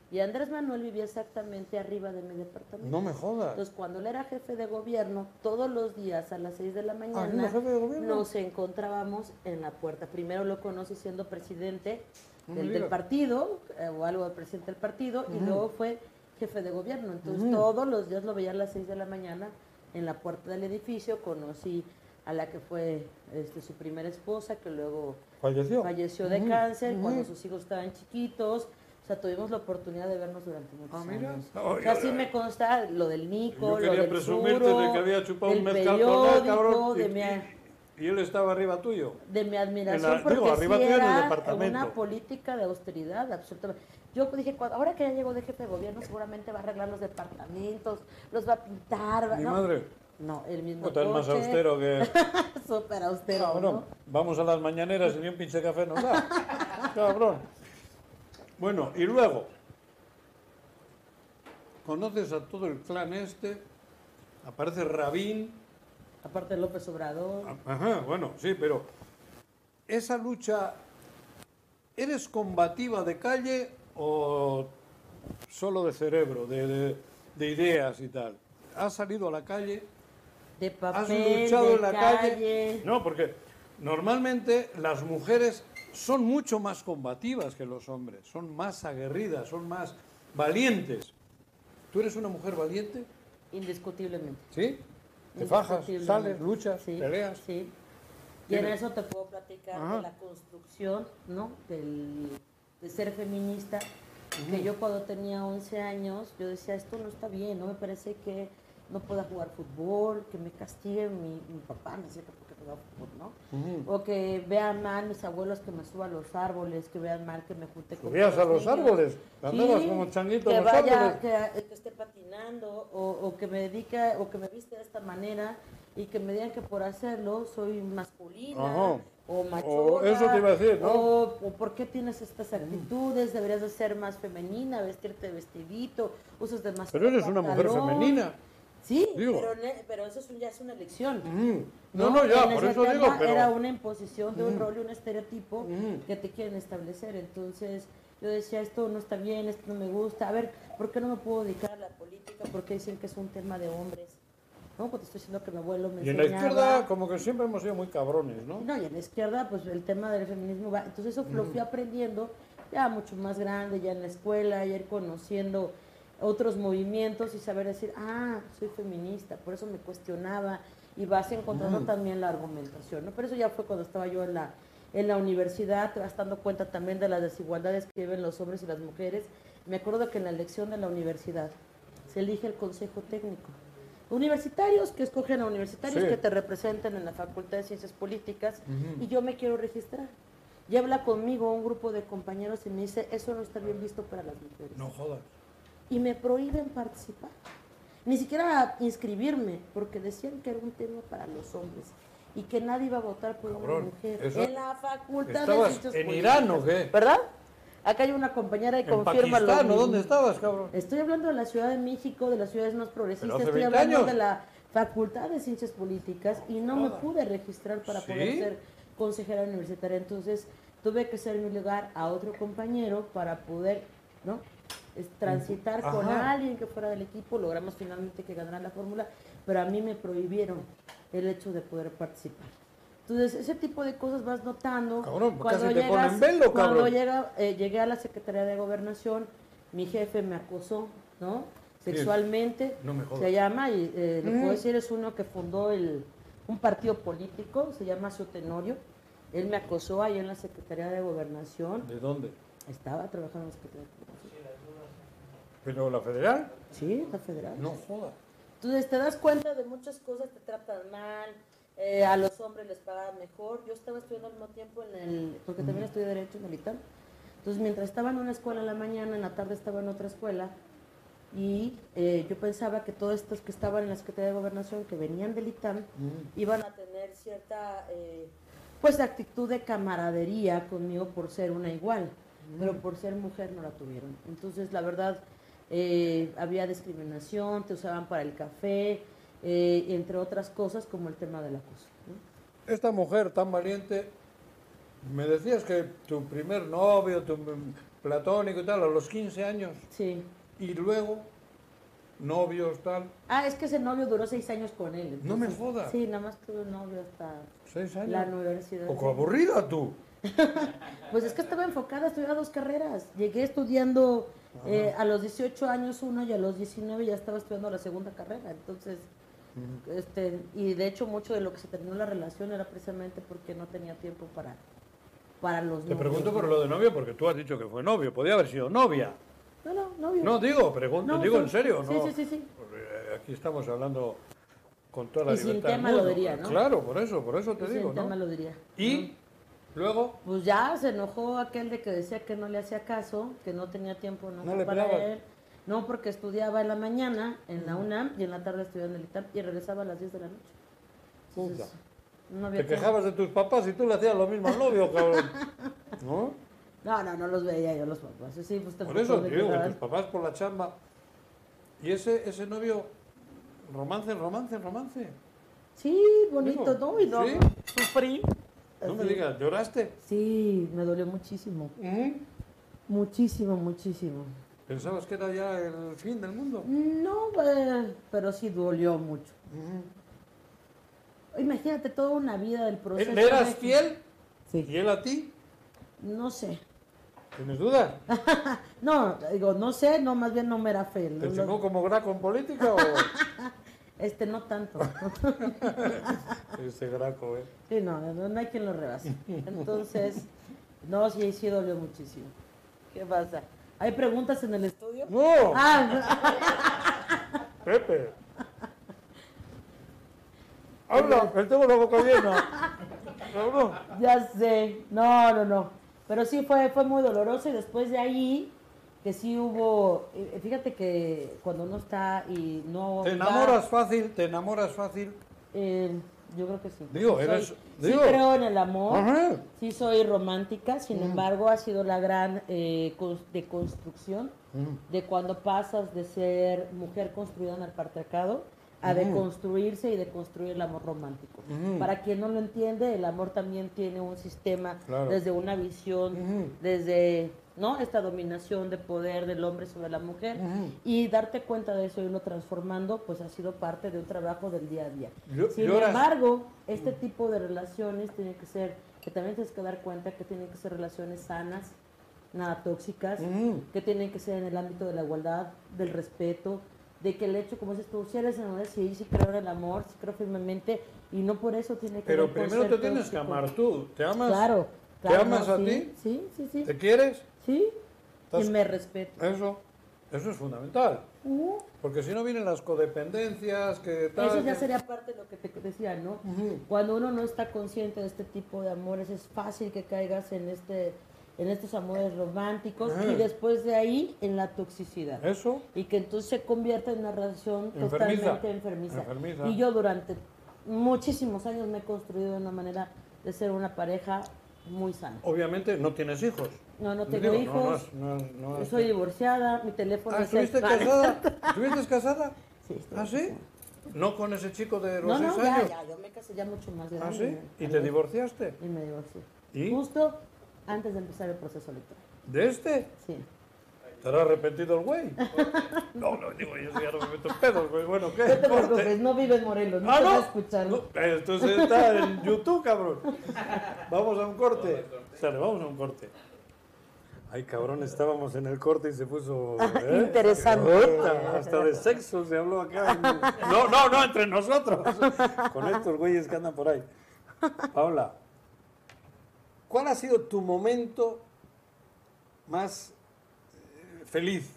Y Andrés Manuel vivía exactamente arriba de mi departamento. No me jodas. Entonces, cuando él era jefe de gobierno, todos los días a las 6 de la ¿siendo mañana jefe de gobierno? nos encontrábamos en la puerta. Primero lo conocí siendo presidente No del, partido, eh, o algo del presidente del partido, y luego fue jefe de gobierno. Entonces, todos los días lo veía a las 6 de la mañana en la puerta del edificio. Conocí a la que fue este, su primera esposa, que luego Falleció. falleció de cáncer cuando sus hijos estaban chiquitos. O sea, tuvimos la oportunidad de vernos durante muchos Ah, mira. años. Ay, o sea, ay, sí ay. me consta lo del Nico, lo del presumirte suro, de que había chupado un mezcal con él, cabrón. de y, mi, y- él estaba arriba tuyo. de mi admiración, la- porque digo, arriba sí tuyo en el era departamento. una política de austeridad, absolutamente. Yo dije, ahora que ya llegó de jefe de gobierno, seguramente va a arreglar los departamentos, los va a pintar. va- Mi ¿no? madre. No, el mismo es más coche, austero que... Súper austero, Cabrón, ¿no? vamos a las mañaneras y ni un pinche café nos da. Cabrón. Bueno, y luego, conoces a todo el clan este, aparece Rabín, Aparte López Obrador. ajá, bueno, sí, pero esa lucha ¿eres combativa de calle o solo de cerebro, de, de- de ideas y tal? ¿Has salido a la calle? De ¿Has papel, luchado de en la calle. calle? No, porque normalmente las mujeres son mucho más combativas que los hombres, son más aguerridas, son más valientes. ¿Tú eres una mujer valiente? Indiscutiblemente. ¿Sí? ¿Te fajas, sales, luchas, Sí, peleas? Sí. Y en eso te puedo platicar Ajá. de la construcción, ¿no? Del, de ser feminista. Que yo cuando tenía 11 años, yo decía, esto no está bien, no me parece que no pueda jugar fútbol, que me castigue mi, mi papá, me decía que fútbol, ¿no? Ujú. O que vean mal mis abuelos que me suba a los árboles, que vean mal que me junte con Subías a los niños. árboles, andabas Sí, como changuito que los vaya, árboles. que, que esté patinando o, o que me dedique o que me viste de esta manera y que me digan que por hacerlo soy masculina Ajá. o machona O eso te iba a decir, ¿no? o, o por qué tienes estas actitudes deberías de ser más femenina vestirte de vestidito usas demasiado Pero eres una mujer femenina. Sí Digo. pero, pero eso es un- ya es una elección Mm. No, no, ya, En por eso digo, pero... Era una imposición de un Mm. rol y un estereotipo Mm. que te quieren establecer. Entonces yo decía, esto no está bien, esto no me gusta. A ver, ¿por qué no me puedo dedicar a la política? Porque dicen que es un tema de hombres. ¿No? Porque estoy diciendo que mi abuelo me Y en la izquierda como que siempre hemos sido muy cabrones, ¿no? No, y en la izquierda, pues el tema del feminismo va. Entonces eso lo fui aprendiendo ya mucho más grande, ya en la escuela, ya ir conociendo otros movimientos y saber decir, ah, soy feminista, por eso me cuestionaba y vas encontrando también la argumentación, ¿no? Pero eso ya fue cuando estaba yo en la, en la universidad, te vas dando cuenta también de las desigualdades que viven los hombres y las mujeres. Me acuerdo que en la elección de la universidad se elige el consejo técnico. Universitarios que escogen a universitarios Sí. que te representen en la Facultad de Ciencias Políticas y yo me quiero registrar. Y habla conmigo un grupo de compañeros y me dice, eso no está bien visto para las mujeres. No jodas. Y me prohíben participar. Ni siquiera inscribirme, porque decían que era un tema para los hombres y que nadie iba a votar por una mujer. En la Facultad de ¿Estabas Ciencias en Políticas. Irán o qué? ¿Verdad? Acá hay una compañera y ¿En confirma lo mismo. dónde estabas, cabrón? Estoy hablando de la Ciudad de México, de las ciudades más progresistas, estoy 20 hablando años. de la Facultad de Ciencias Políticas y no me pude registrar para ¿Sí? poder ser consejera universitaria. Entonces tuve que ser mi lugar a otro compañero para poder, ¿no? Es transitar con alguien que fuera del equipo, logramos finalmente que ganara la fórmula, pero a mí me prohibieron el hecho de poder participar. Entonces, ese tipo de cosas vas notando. Cabrón, casi te ponen velo, Cuando llega, eh, llegué a la Secretaría de Gobernación, mi jefe me acosó, ¿no? Sexualmente, No me jodas. se llama, y eh, lo Mm. puedo decir, es uno que fundó el, un partido político, se llama Tenorio. Él me acosó ahí en la Secretaría de Gobernación. ¿De dónde? Estaba trabajando en la Secretaría de Gobernación. ¿Pero la federal? Sí, la federal. No jodas. Entonces te das cuenta de muchas cosas, te tratan mal, eh, a los hombres les pagan mejor. Yo estaba estudiando al mismo tiempo en el, porque también estudié Derecho en el ITAM. Entonces mientras estaba en una escuela en la mañana, en la tarde estaba en otra escuela. Y eh, yo pensaba que todos estos que estaban en la Secretaría de Gobernación, que venían del ITAM, iban a tener cierta eh, pues actitud de camaradería conmigo por ser una igual, pero por ser mujer no la tuvieron. Entonces, la verdad, eh, había discriminación, te usaban para el café, eh, entre otras cosas como el tema del acoso. ¿no? Esta mujer tan valiente, me decías que tu primer novio, tu platónico y tal, a los 15 años, Sí. y luego novios, tal, Ah, es que ese novio duró seis años con él. No me entonces- jodas. Sí, nada más tuve un novio hasta seis años. la universidad. Poco aburrida tú. Pues es que estaba enfocada, estudiaba dos carreras. Llegué estudiando eh, a los 18 años una y a los 19 ya estaba estudiando la segunda carrera. Entonces, este, y de hecho mucho de lo que se terminó la relación era precisamente porque no tenía tiempo para, para los Te novios, pregunto por lo de novio porque tú has dicho que fue novio, podía haber sido novia. No, no, novio. No, digo, pregunto, No, digo sí. en serio, Sí, ¿no? sí, sí, sí. Eh, Aquí estamos hablando con toda la Y sin libertad del tema lo diría, ¿no? Claro, por eso, por eso te digo, tema ¿no? lo diría. Y luego, Pues ya se enojó aquel de que decía que no le hacía caso, que no tenía tiempo No para él. No, porque estudiaba en la mañana en la UNAM y en la tarde estudiaba en el ITAM y regresaba a las 10 de la noche. Entonces, Puta. no había te tiempo. quejabas de tus papás y tú le hacías lo mismo al novio, cabrón. ¿No? No, no, no los veía yo los papás. Sí, pues Por eso digo, que tus papás por la chamba. Y ese, ese novio, romance, romance, romance. Sí, bonito, ¿no? Y no, ¿sí? sufrí. No me digas, ¿lloraste? Sí, me dolió muchísimo. Muchísimo, muchísimo. ¿Pensabas que era ya el fin del mundo? No, eh, pero sí dolió mucho. Imagínate toda una vida del proceso. ¿Le eras fiel? Sí. ¿Y él a ti? No sé. ¿Tienes dudas? No, digo, no sé, no, más bien no me era fiel. ¿Te No, chingó no, como graco en política o...? este, no tanto. Este graco, ¿eh? Sí, no, no, no hay quien lo rebase. Entonces, no, sí, sí dolió muchísimo. ¿Qué pasa? ¿Hay preguntas en el estudio? ¡No! Ah, Pepe. Habla, que tengo la boca llena. Ya sé. No, no, no. Pero sí fue, fue muy doloroso y después de ahí, que sí hubo, eh, fíjate que cuando uno está y no... ¿Te va- enamoras fácil? ¿Te enamoras fácil? Eh, yo creo que sí. Digo, Sí eres- soy- digo. Sí creo en el amor. Ajá. Sí soy romántica, sin embargo ha sido la gran eh, cons- deconstrucción de cuando pasas de ser mujer construida en el patriarcado a deconstruirse y deconstruir el amor romántico. Para quien no lo entiende, el amor también tiene un sistema Claro. desde una visión, desde no esta dominación de poder del hombre sobre la mujer y darte cuenta de eso y irlo transformando, pues ha sido parte de un trabajo del día a día. Yo- Sin lloras. embargo, este tipo de relaciones tienen que ser, que también tienes que dar cuenta que tienen que ser relaciones sanas, nada tóxicas, que tienen que ser en el ámbito de la igualdad, del respeto, de que el hecho, como dices tú, si eres enamorada, sí, sí creo en el amor, sí creo firmemente, y no por eso tiene que Pero primero te tienes que amar tú. ¿Te amas? Claro, ¿Te amas no, a sí, ti? Sí, sí, sí. ¿Te quieres? Sí, ¿Estás- y me respeto. Eso. Eso es fundamental. Uh, Porque si no vienen las codependencias, que tal. Eso ya que- sería parte de lo que te decía, ¿no? Ujú. Cuando uno no está consciente de este tipo de amores, es fácil que caigas en este en estos amores románticos y después de ahí en la toxicidad. Eso. Y que entonces se convierte en una relación Enfermiza. totalmente enfermiza. Enfermiza. Y yo durante muchísimos años me he construido de una manera de ser una pareja muy sana. Obviamente no tienes hijos. No, no tengo Digo, no, hijos, no no no soy divorciada, mi teléfono Ah, es ¿estuviste casada? ¿Estuviste casada? Sí, estoy ¿Ah, sí? ¿No con ese chico de los No, no, seis ya, años? ya, yo me casé ya mucho más ¿Ah, grande. sí? ¿Y te divorciaste? Y me divorcié. ¿Y? Justo antes de empezar el proceso electoral. ¿De este? Sí. ¿Estará arrepentido el güey? No, no, digo, yo no me meto en pedos, güey. Bueno, ¿qué? No te Corte. preocupes, no vive en Morelos, no Ah, te va a no. escuchar. No, Entonces está en YouTube, cabrón. Vamos a un corte. Sale, vamos a un corte. Ay, cabrón, estábamos en el corte y se puso. ¿eh? Interesante. Hasta de sexo se habló acá. No, no, no, entre nosotros. Con estos güeyes que andan por ahí. Paula, ¿cuál ha sido tu momento más eh, feliz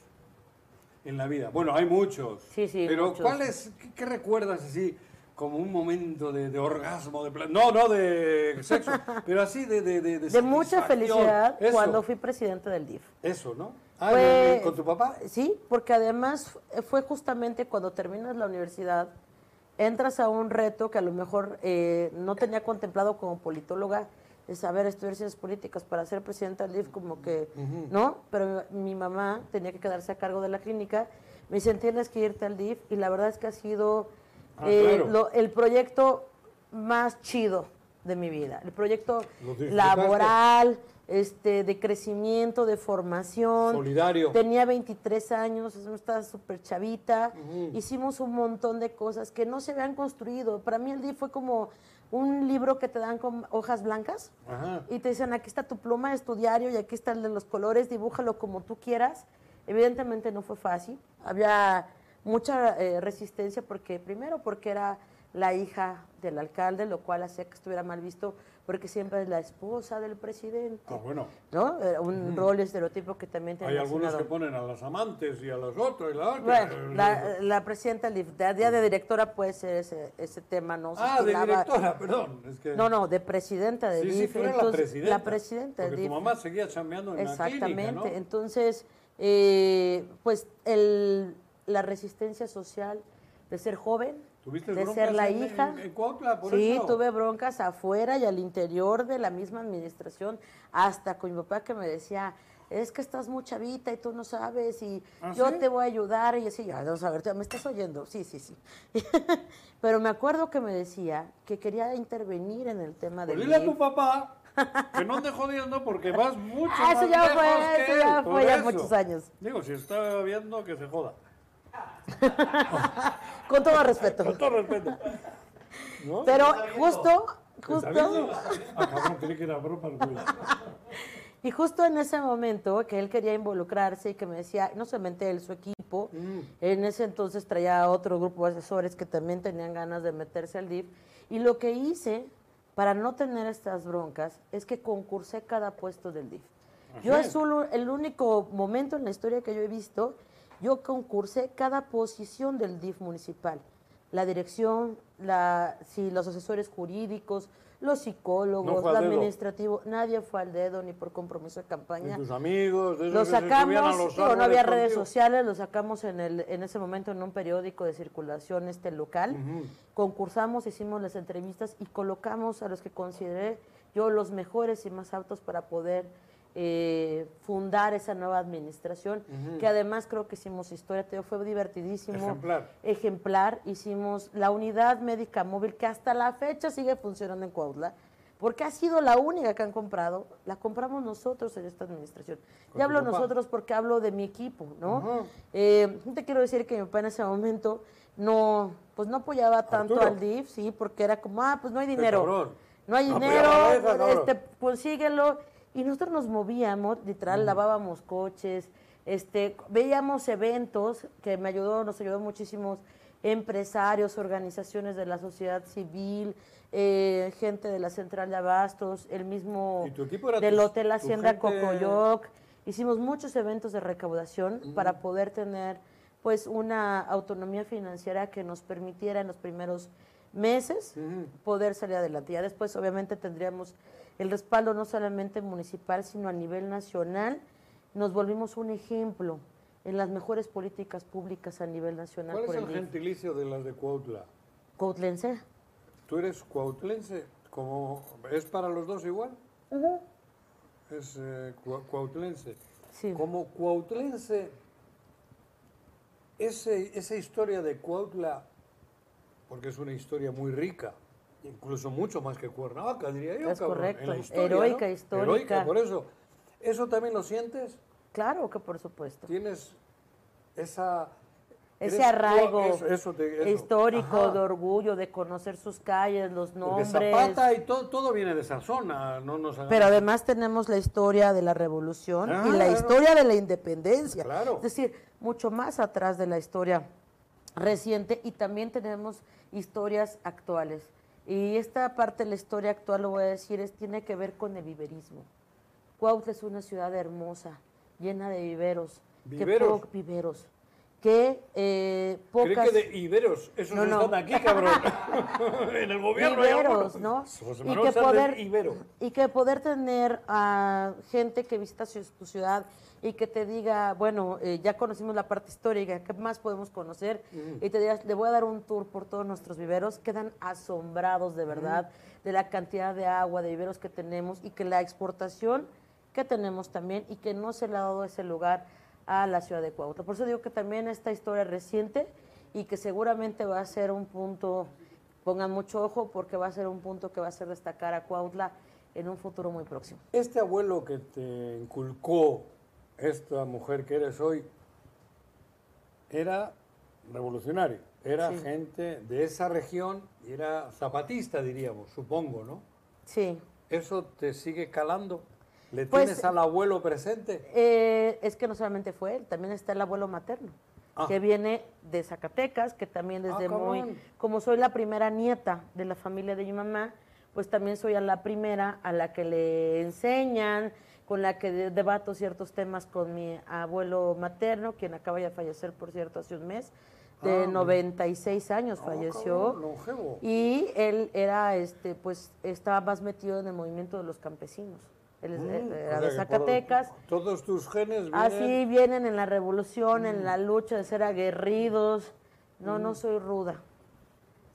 en la vida? Bueno, hay muchos. Sí, sí, Pero muchos. ¿cuál es, qué, qué recuerdas así? Como un momento de, de orgasmo, de no, no de sexo, pero así de de de, De mucha felicidad Eso, cuando fui presidente del DIF. Eso, ¿no? Ah, Fue- ¿de- de- ¿con tu papá? Sí, porque además fu- fue justamente cuando terminas la universidad, entras a un reto que a lo mejor eh, no tenía contemplado como politóloga, de saber estudiar ciencias políticas para ser presidenta del DIF, como que, ¿no? Pero mi, mi mamá tenía que quedarse a cargo de la clínica. Me dicen, tienes que irte al DIF, y la verdad es que ha sido Ah, eh, claro. lo- el proyecto más chido de mi vida. El proyecto laboral, este, de crecimiento, de formación. Solidario. Tenía 23 años, estaba súper chavita. Hicimos un montón de cosas que no se habían construido. Para mí el DIF fue como un libro que te dan con hojas blancas Ajá. y te dicen, aquí está tu pluma, es tu diario y aquí está el de los colores, dibújalo como tú quieras. Evidentemente no fue fácil. Había mucha eh, resistencia porque, primero, porque era la hija del alcalde, lo cual hacía que estuviera mal visto porque siempre es la esposa del presidente. Ah, bueno. ¿No? Un rol estereotipo que también Hay tenía algunos que ponen a las amantes y a las otras y la otra. Bueno, la, la presidenta, de día de directora puede ser ese, ese tema, ¿no? Se ah, de directora, perdón. Es que... No, no, de presidenta del Sí, sí, la presidenta. La presidenta tu mamá seguía chambeando en la Exactamente. clínica, ¿no? Entonces, eh, pues el, la resistencia social de ser joven, ¿Tuviste de ser la en- hija. en- en Cuautla por sí, eso? tuve broncas afuera y al interior de la misma administración, hasta con mi papá que me decía, es que estás muy chavita y tú no sabes y ¿Ah, yo sí? te voy a ayudar y así, ya, vamos a ver, ¿me estás oyendo? Sí, sí, sí. Pero me acuerdo que me decía que quería intervenir en el tema Pues del dile a tu papá que no ande jodiendo porque vas mucho Ah, eso más ya lejos fue, que eso él, ya fue ya eso. muchos años. Digo, si está viendo, que se joda. Con todo respeto. Con todo respeto. ¿No? Pero justo, justo, Ah, y justo en ese momento que él quería involucrarse y que me decía, no solamente él, su equipo, Mm. en ese entonces traía a otro grupo de asesores que también tenían ganas de meterse al DIF. Y lo que hice para no tener estas broncas es que concursé cada puesto del DIF. Yo es solo el único momento en la historia que yo he visto, yo concursé cada posición del DIF municipal. La dirección, la, sí, los asesores jurídicos, los No psicólogos, fue lo administrativo, nadie fue al dedo ni por compromiso de Ni campaña. tus amigos, Lo sacamos, los digo, no había redes contigo. sociales, lo sacamos en, el, en ese momento en un periódico de circulación este local. Concursamos, hicimos las entrevistas y colocamos a los que consideré yo los mejores y más aptos para poder eh, fundar esa nueva administración, que además creo que hicimos historia, te digo, fue divertidísimo. Ejemplar. Ejemplar. Hicimos la unidad médica móvil que hasta la fecha sigue funcionando en Cuautla, porque ha sido la única que han comprado, la compramos nosotros en esta administración. Y hablo papá. nosotros porque hablo de mi equipo. Eh, no te quiero decir que mi papá en ese momento no, pues no apoyaba tanto al DIF, sí, porque era como, ah, pues no hay dinero. No hay dinero, este, consíguelo. Y nosotros nos movíamos, literal, lavábamos coches, este, veíamos eventos que me ayudó, nos ayudó muchísimos empresarios, organizaciones de la sociedad civil, eh, gente de la central de abastos, el mismo ¿Y tu equipo era del Hotel Hacienda gente? Cocoyoc. Hicimos muchos eventos de recaudación para poder tener pues una autonomía financiera que nos permitiera en los primeros meses poder salir adelante. Ya después obviamente tendríamos el respaldo no solamente municipal, sino a nivel nacional. Nos volvimos un ejemplo en las mejores políticas públicas a nivel nacional ¿Cuál por es el gentilicio de las de Cuautla? Cuautlense. ¿Tú eres cuautlense? Como, ¿Es para los dos igual? Es eh, cua- cuautlense. Sí. Como cuautlense, ese, esa historia de Cuautla, porque es una historia muy rica, incluso mucho más que Cuernavaca, diría yo. Es cabrón, correcto. en la historia, Heroica, ¿no? histórica. Heroica, por eso. ¿Eso también lo sientes? Claro que por supuesto. ¿Tienes esa... Ese arraigo eso- eso te- eso. histórico, Ajá. de orgullo, de conocer sus calles, los nombres. Zapata y todo, todo viene de esa zona, no nos hagamos- Pero además tenemos la historia de la revolución Ah, y la claro. historia de la independencia. Claro. Es decir, mucho más atrás de la historia reciente y también tenemos historias actuales. Y esta parte de la historia actual, lo voy a decir, es, tiene que ver con el viverismo. Cuautla es una ciudad hermosa, llena de viveros. que ¿Viveros? po- viveros. Que eh, pocas... que de Iberos, esos No, no. están aquí, cabrón. en el gobierno. hay algunos. ¿no? Y que, poder, Ibero. y que poder tener a gente que visita su- tu ciudad y que te diga, bueno, eh, ya conocimos la parte histórica, ¿qué más podemos conocer? Y te digas, le voy a dar un tour por todos nuestros viveros, quedan asombrados de verdad de la cantidad de agua, de viveros que tenemos y que la exportación que tenemos también y que no se le ha dado ese lugar a la ciudad de Cuautla. Por eso digo que también esta historia reciente y que seguramente va a ser un punto, pongan mucho ojo porque va a ser un punto que va a hacer destacar a Cuautla en un futuro muy próximo. Este abuelo que te inculcó esta mujer que eres hoy era revolucionario, era Sí. gente de esa región era zapatista, diríamos, supongo, ¿no? Sí, ¿Eso te sigue calando? ¿Le Pues- tienes al abuelo presente? Eh, es que no solamente fue él, también está el abuelo materno, Ah. que viene de Zacatecas, que también desde Ah, muy, como soy la primera nieta de la familia de mi mamá, pues también soy a la primera a la que le enseñan, con la que de- debato ciertos temas con mi abuelo materno, quien acaba de fallecer, por cierto, hace un mes, de Ah, 96 años Ah, falleció. cabrón. Y él era, este, pues, estaba más metido en el movimiento de los campesinos. Él es- Mm, era o de por- Zacatecas. todos tus genes vienen... Así vienen en la revolución, Mm. en la lucha de ser aguerridos. No, no soy ruda.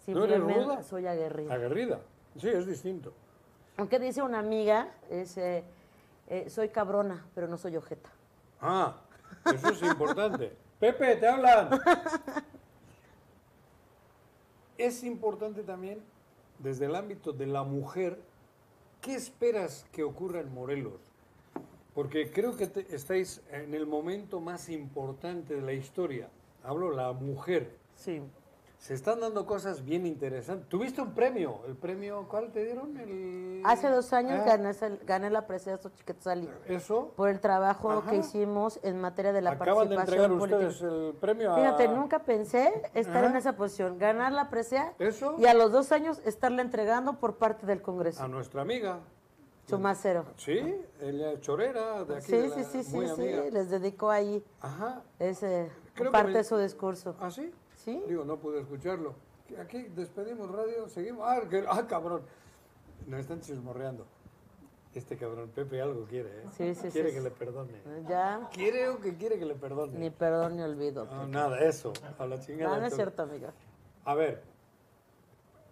¿No eres Simplemente ruda? soy aguerrida. Aguerrida. Sí, es distinto. Aunque dice una amiga, es, eh, Eh, soy cabrona, pero no soy ojeta. Ah, eso es importante. Pepe, te hablan. Es importante también, desde el ámbito de la mujer, ¿qué esperas que ocurra en Morelos? Porque creo que te- estáis en el momento más importante de la historia. Hablo la mujer. Sí. Se están dando cosas bien interesantes. ¿Tuviste un premio? ¿El premio cuál te dieron? El... Hace dos años Ah, gané, gané la presidencia de Xochiquetzalli Eso. por el trabajo Ajá. que hicimos en materia de la Acaban de entregar participación política. ustedes el premio a... Fíjate, nunca pensé estar Ajá. en esa posición, ganar la presea Eso. y a los dos años estarla entregando por parte del Congreso. A nuestra amiga. Chumacero. Sí, ella es chorera de aquí. Sí, de la- sí, sí, sí, sí, les dedicó ahí Ajá. ese Creo parte me- de su discurso. ¿Ah, sí? ¿Sí? Digo, no pude escucharlo. Aquí despedimos radio, seguimos. Ah, que- ah, cabrón. Nos están chismorreando. Este cabrón, Pepe, algo quiere, ¿eh? Sí, sí, Quiere sí, que le perdone. Ya, Quiere o que quiere que le perdone. ni perdón ni olvido. No, nada, eso. A la chingada. No, no es cierto, amiga. A ver,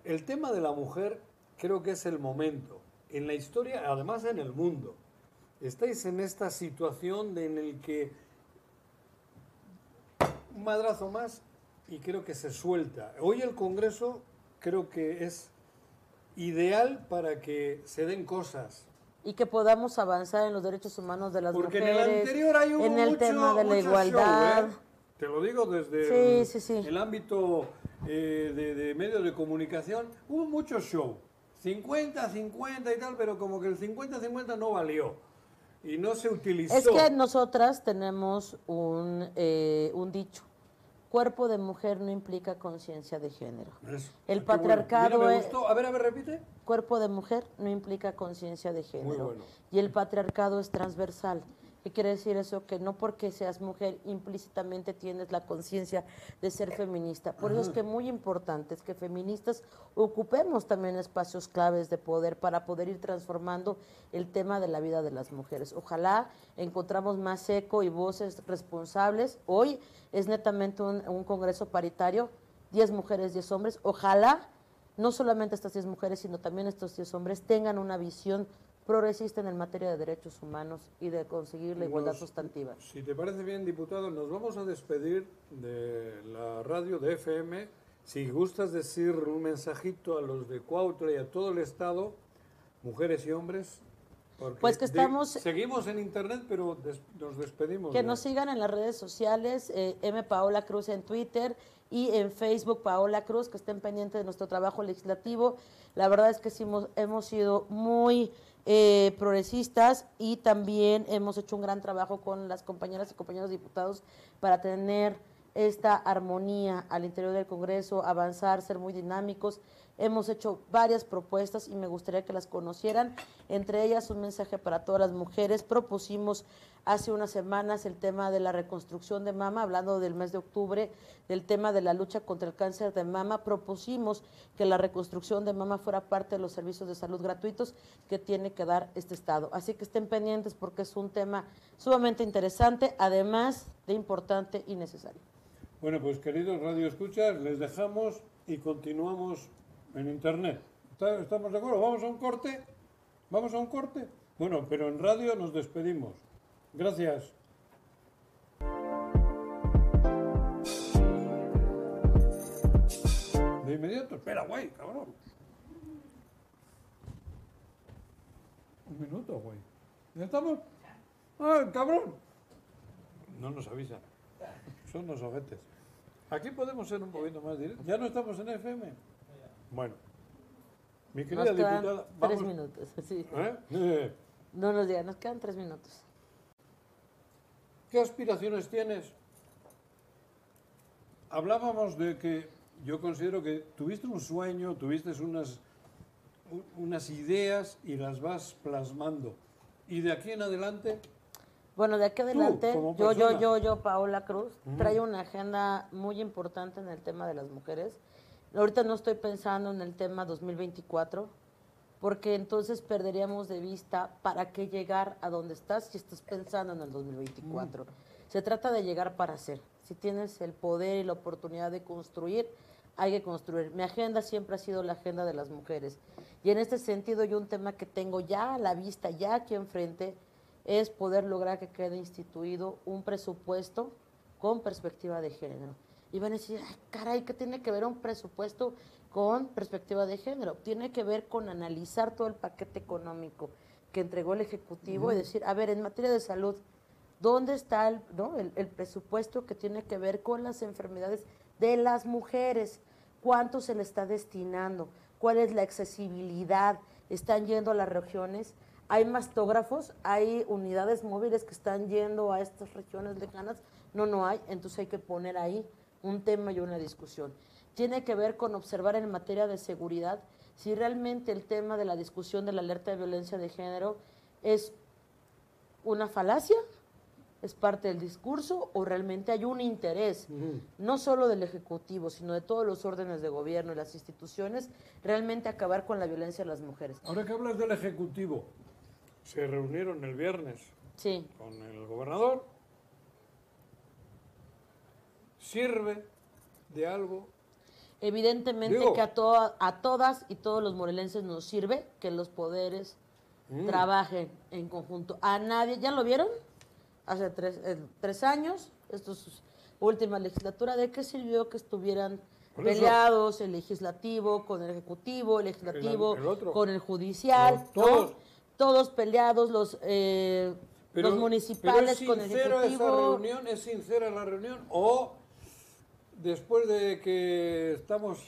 el tema de la mujer creo que es el momento. En la historia, además en el mundo, estáis en esta situación de- en el que un madrazo más y creo que se suelta. Hoy el Congreso creo que es ideal para que se den cosas. Y que podamos avanzar en los derechos humanos de las Porque en mujeres. el anterior hay hubo en el mucho- tema de la igualdad. show, ¿eh? Te lo digo desde Sí, el, sí, sí. el ámbito eh, de, de medios de comunicación. Hubo mucho show. 50, 50 y tal, pero como que el 50-50 no valió. Y no se utilizó. Es que nosotras tenemos un, eh, un dicho. Cuerpo de mujer no implica conciencia de género. Eso. El Qué bueno. patriarcado Mira, es-. A ver, a ver, repite. Cuerpo de mujer no implica conciencia de género. bueno. Y el patriarcado es transversal. ¿Qué quiere decir eso? Que no porque seas mujer implícitamente tienes la conciencia de ser feminista. Por eso es que muy importante es que feministas ocupemos también espacios claves de poder para poder ir transformando el tema de la vida de las mujeres. Ojalá encontramos más eco y voces responsables. Hoy es netamente un, un congreso paritario, 10 mujeres, 10 hombres. Ojalá no solamente estas 10 mujeres, sino también estos 10 hombres tengan una visión progresista en el materia de derechos humanos y de conseguir la igualdad Nos- sustantiva. Si te parece bien, diputado, nos vamos a despedir de la radio de FM. Si gustas decir un mensajito a los de Cuautla y a todo el Estado, mujeres y hombres. porque Pues que de- estamos- seguimos en Internet, pero des- nos despedimos. Que nos sigan en las redes sociales, eh, M. Paola Cruz en Twitter y en Facebook Paola Cruz, que estén pendientes de nuestro trabajo legislativo. La verdad es que sí hemos, hemos sido muy eh, progresistas y también hemos hecho un gran trabajo con las compañeras y compañeros diputados para tener esta armonía al interior del Congreso, avanzar, ser muy dinámicos. Hemos hecho varias propuestas y me gustaría que las conocieran. Entre ellas, un mensaje para todas las mujeres. Propusimos hace unas semanas el tema de la reconstrucción de mama, hablando del mes de octubre, del tema de la lucha contra el cáncer de mama. Propusimos que la reconstrucción de mama fuera parte de los servicios de salud gratuitos que tiene que dar este Estado. Así que estén pendientes porque es un tema sumamente interesante, además de importante y necesario. Bueno, pues queridos Radio Escuchas, les dejamos y continuamos en Internet. ¿Está- ¿Estamos de acuerdo? ¿Vamos a un corte? ¿Vamos a un corte? Bueno, pero en radio nos despedimos. Gracias. De inmediato, espera, güey, cabrón. Un minuto, güey. ¿Ya estamos? ¡Ah, cabrón! No nos avisan. Son los ojetes. Aquí podemos ser un poquito más directos. Ya no estamos en FM. Bueno. Mi querida Nos quedan diputada, tres minutos. Sí. ¿Eh? No nos digan, nos quedan tres minutos. ¿Qué aspiraciones tienes? Hablábamos de que yo considero que tuviste un sueño, tuviste unas, unas ideas y las vas plasmando. Y de aquí en adelante, Bueno, de aquí adelante, yo, yo, yo, yo, Paola Cruz, traigo una agenda muy importante en el tema de las mujeres. Ahorita no estoy pensando en el tema 2024, porque entonces perderíamos de vista para qué llegar a donde estás si estás pensando en el 2024. Se trata de llegar para ser. Si tienes el poder y la oportunidad de construir, hay que construir. Mi agenda siempre ha sido la agenda de las mujeres. Y en este sentido, yo un tema que tengo ya a la vista, ya aquí enfrente, es poder lograr que quede instituido un presupuesto con perspectiva de género. Y van a decir, Ay, caray, ¿qué tiene que ver un presupuesto con perspectiva de género? Tiene que ver con analizar todo el paquete económico que entregó el Ejecutivo y decir, a ver, en materia de salud, ¿dónde está el, ¿no? el, el presupuesto que tiene que ver con las enfermedades de las mujeres? ¿Cuánto se le está destinando? ¿Cuál es la accesibilidad? ¿Están yendo a las regiones? ¿Hay mastógrafos? ¿Hay unidades móviles que están yendo a estas regiones lejanas? No, no hay. Entonces hay que poner ahí un tema y una discusión. Tiene que ver con observar en materia de seguridad si realmente el tema de la discusión de la alerta de violencia de género es una falacia, es parte del discurso o realmente hay un interés, no solo del Ejecutivo, sino de todos los órdenes de gobierno y las instituciones, realmente acabar con la violencia de las mujeres. Ahora que hablas del Ejecutivo, se reunieron el viernes Sí, con el gobernador. ¿Sirve de algo? evidentemente Digo- que a, to- a todas y todos los morelenses nos sirve que los poderes Mm. trabajen en conjunto. A nadie, ¿ya lo vieron? Hace tres, eh, tres años, esto es su última legislatura, ¿de qué sirvió que estuvieran peleados el legislativo con el ejecutivo, el legislativo el con el judicial? Todos. ¿no? Todos peleados, los, eh, Pero- los municipales pero con el ¿Es sincera esa ejecutivo. reunión? ¿Es sincera la reunión? ¿O después de que estamos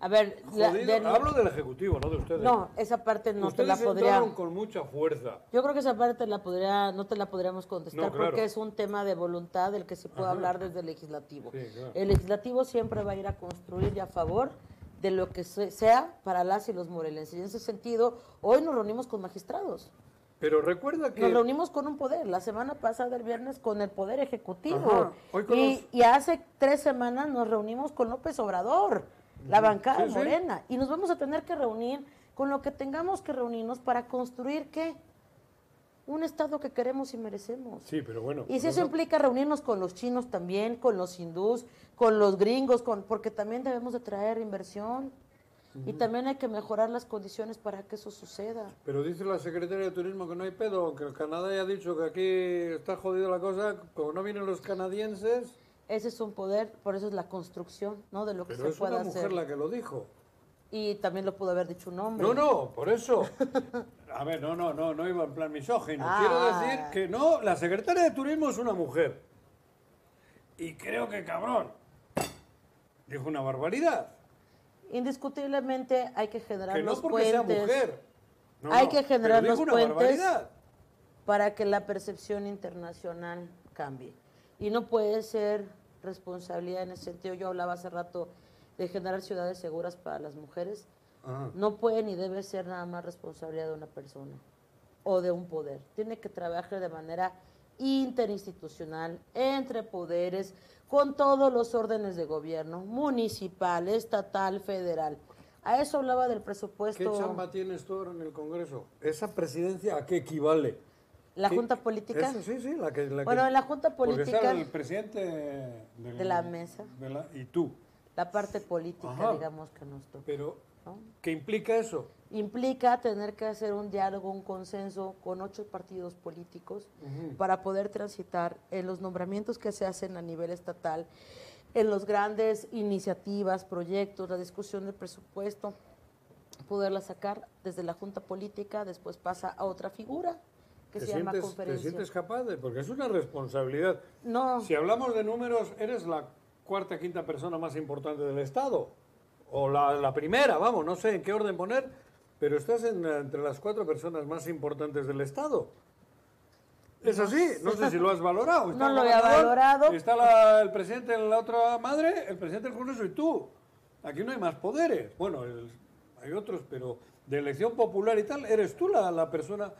A ver, la- jodidos? de- Hablo del Ejecutivo, no de ustedes. no, esa parte no te ustedes la podría... con mucha fuerza. Yo creo que esa parte la podría, no te la podríamos contestar No, claro. porque es un tema de voluntad del que se puede Ajá. hablar desde el legislativo. Sí, claro. El legislativo siempre va a ir a construir y a favor de lo que se- sea para las y los morelenses. Y en ese sentido, hoy nos reunimos con magistrados. Pero recuerda que... Nos reunimos con un poder. La semana pasada, el viernes, con el Poder Ejecutivo. Ajá. Hoy con Y, los- y hace tres semanas nos reunimos con López Obrador, la bancada Sí, sí. morena. Y nos vamos a tener que reunir con lo que tengamos que reunirnos para construir, ¿qué? Un Estado que queremos y merecemos. Sí, pero bueno. Y si pero eso implica reunirnos con los chinos también, con los hindús, con los gringos, con, porque también debemos de traer inversión. Y también hay que mejorar las condiciones para que eso suceda. Pero dice la secretaria de Turismo que no hay pedo, que el Canadá ya ha dicho que aquí está jodida la cosa, como no vienen los canadienses, Ese es un poder, por eso es la construcción, ¿no? De lo que pero se es puede una mujer hacer. la que lo dijo. Y también lo pudo haber dicho un hombre. No, no, por eso. A ver, no, no, no, no iba en plan misógino. Ah. Quiero decir que no, la secretaria de Turismo es una mujer. Y creo que cabrón. Dijo una barbaridad. Indiscutiblemente hay que generar Que no los porque sea puentes mujer. No, Hay no, que generar los puentes. barbaridad. para que la percepción internacional cambie. Y no puede ser responsabilidad en ese sentido. Yo hablaba hace rato de generar ciudades seguras para las mujeres. Ajá. No puede ni debe ser nada más responsabilidad de una persona o de un poder. Tiene que trabajar de manera interinstitucional, entre poderes, con todos los órdenes de gobierno, municipal, estatal, federal. A eso hablaba del ¿Qué presupuesto, chamba tienes tú ahora en el Congreso? ¿Esa presidencia a qué equivale? la ¿Qué- Junta Política. Eso, sí, sí, la que... La Bueno, que- en la Junta porque Política- está el presidente De la mesa. de la- y tú. la parte política, Ajá. digamos, que nos toca. Pero, ¿no? ¿qué implica eso? Implica tener que hacer un diálogo, un consenso con ocho partidos políticos para poder transitar en los nombramientos que se hacen a nivel estatal, en las grandes iniciativas, proyectos, la discusión del presupuesto, poderla sacar desde la Junta Política, después pasa a otra figura que ¿Te se llama sientes, ¿Te conferencia. sientes capaz de...? Porque es una responsabilidad. No, Si hablamos de números, eres la cuarta, quinta persona más importante del Estado. O la, la primera, vamos, no sé en qué orden poner, pero estás en- entre las cuatro personas más importantes del Estado. Es así, no sé si lo has valorado. Está No lo había valorado. Está la- el presidente en la otra madre, el presidente del Congreso y tú. Aquí no hay más poderes. Bueno, el- hay otros, pero de elección popular y tal, eres tú la, la persona...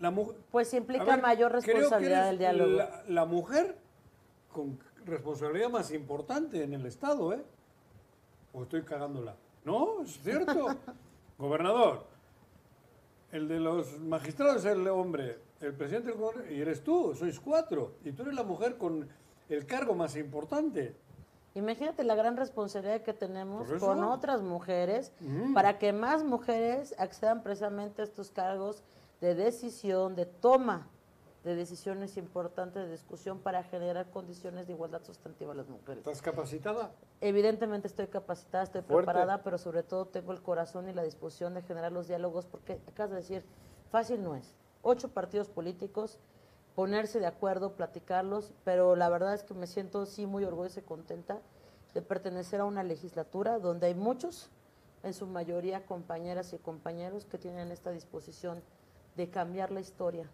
La mu- Pues implica ver, mayor responsabilidad del diálogo. La, la mujer con responsabilidad más importante en el Estado, ¿eh? ¿O estoy cagándola? No, es cierto. Gobernador, el de los magistrados es el hombre, el presidente del Congreso, y eres tú, sois cuatro. Y tú eres la mujer con el cargo más importante. Imagínate la gran responsabilidad que tenemos con otras mujeres Mm. para que más mujeres accedan precisamente a estos cargos de decisión, de toma de decisiones importantes de discusión para generar condiciones de igualdad sustantiva a las mujeres. ¿Estás capacitada? Evidentemente estoy capacitada, estoy Fuerte. preparada, pero sobre todo tengo el corazón y la disposición de generar los diálogos, porque acabas de decir, fácil no es. Ocho partidos políticos, ponerse de acuerdo, platicarlos, pero la verdad es que me siento sí muy orgullosa y contenta de pertenecer a una legislatura donde hay muchos, en su mayoría compañeras y compañeros, que tienen esta disposición de cambiar la historia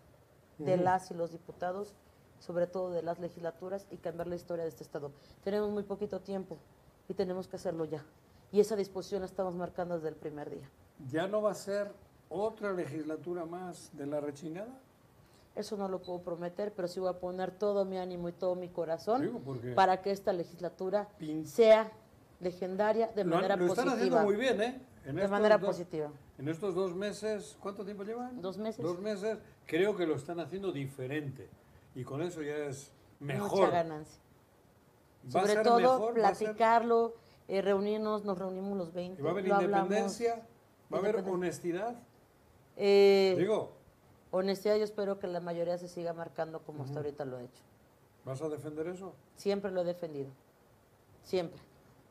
de las y los diputados, sobre todo de las legislaturas, y cambiar la historia de este Estado. Tenemos muy poquito tiempo y tenemos que hacerlo ya. Y esa disposición la estamos marcando desde el primer día. ¿Ya no va a ser otra legislatura más de la rechingada? Eso no lo puedo prometer, pero sí voy a poner todo mi ánimo y todo mi corazón para que esta legislatura sea legendaria de Lo, manera lo están positiva. haciendo muy bien, ¿eh? En De manera dos- positiva. En estos dos meses, ¿cuánto tiempo llevan? Dos meses. Dos meses, creo que lo están haciendo diferente. Y con eso ya es mejor. Mucha ganancia. Sobre todo, mejor, platicarlo, eh, reunirnos, nos reunimos los 20. y va a haber hablamos. independencia, va a haber honestidad. Eh, Digo, honestidad, yo espero que la mayoría se siga marcando como hasta ahorita lo ha hecho. ¿vas a defender eso? Siempre lo he defendido. Siempre.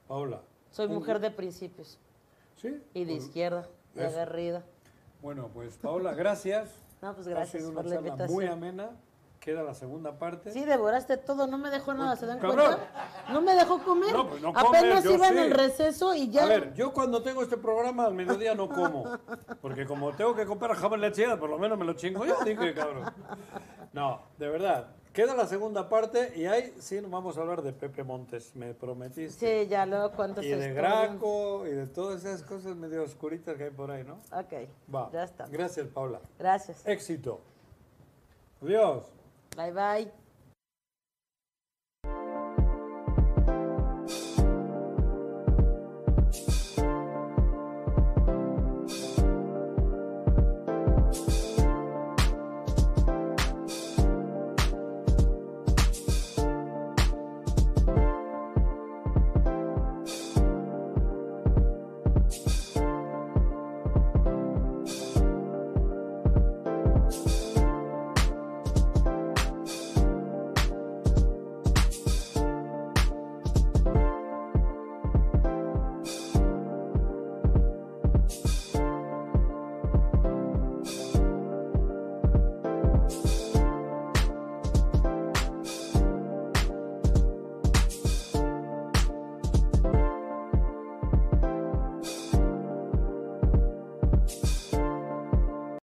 Paula. Soy mujer de principios ¿Sí? y de Pues, izquierda, eso. aguerrida. Bueno, pues Paula, gracias. No, pues ha gracias sido por una la charla muy invitación. amena. Queda la segunda parte. Sí, devoraste todo, no me dejó nada, ¿se dan Cabrón. cuenta? No me dejó comer. No, pues no comes, Apenas yo iba en sí. el receso y ya. A ver, yo cuando tengo este programa al mediodía no como. Porque como tengo que comprar jamón lechera, por lo menos me lo chingo yo, dije, cabrón. No, de verdad. Queda la segunda parte y ahí sí nos vamos a hablar de Pepe Montes, me prometiste. Sí, ya luego cuántos y de Graco y de todas esas cosas medio oscuritas que hay por ahí, ¿no? Ok, Va. ya está. Gracias, Paula. Gracias. Éxito. Adiós. Bye bye.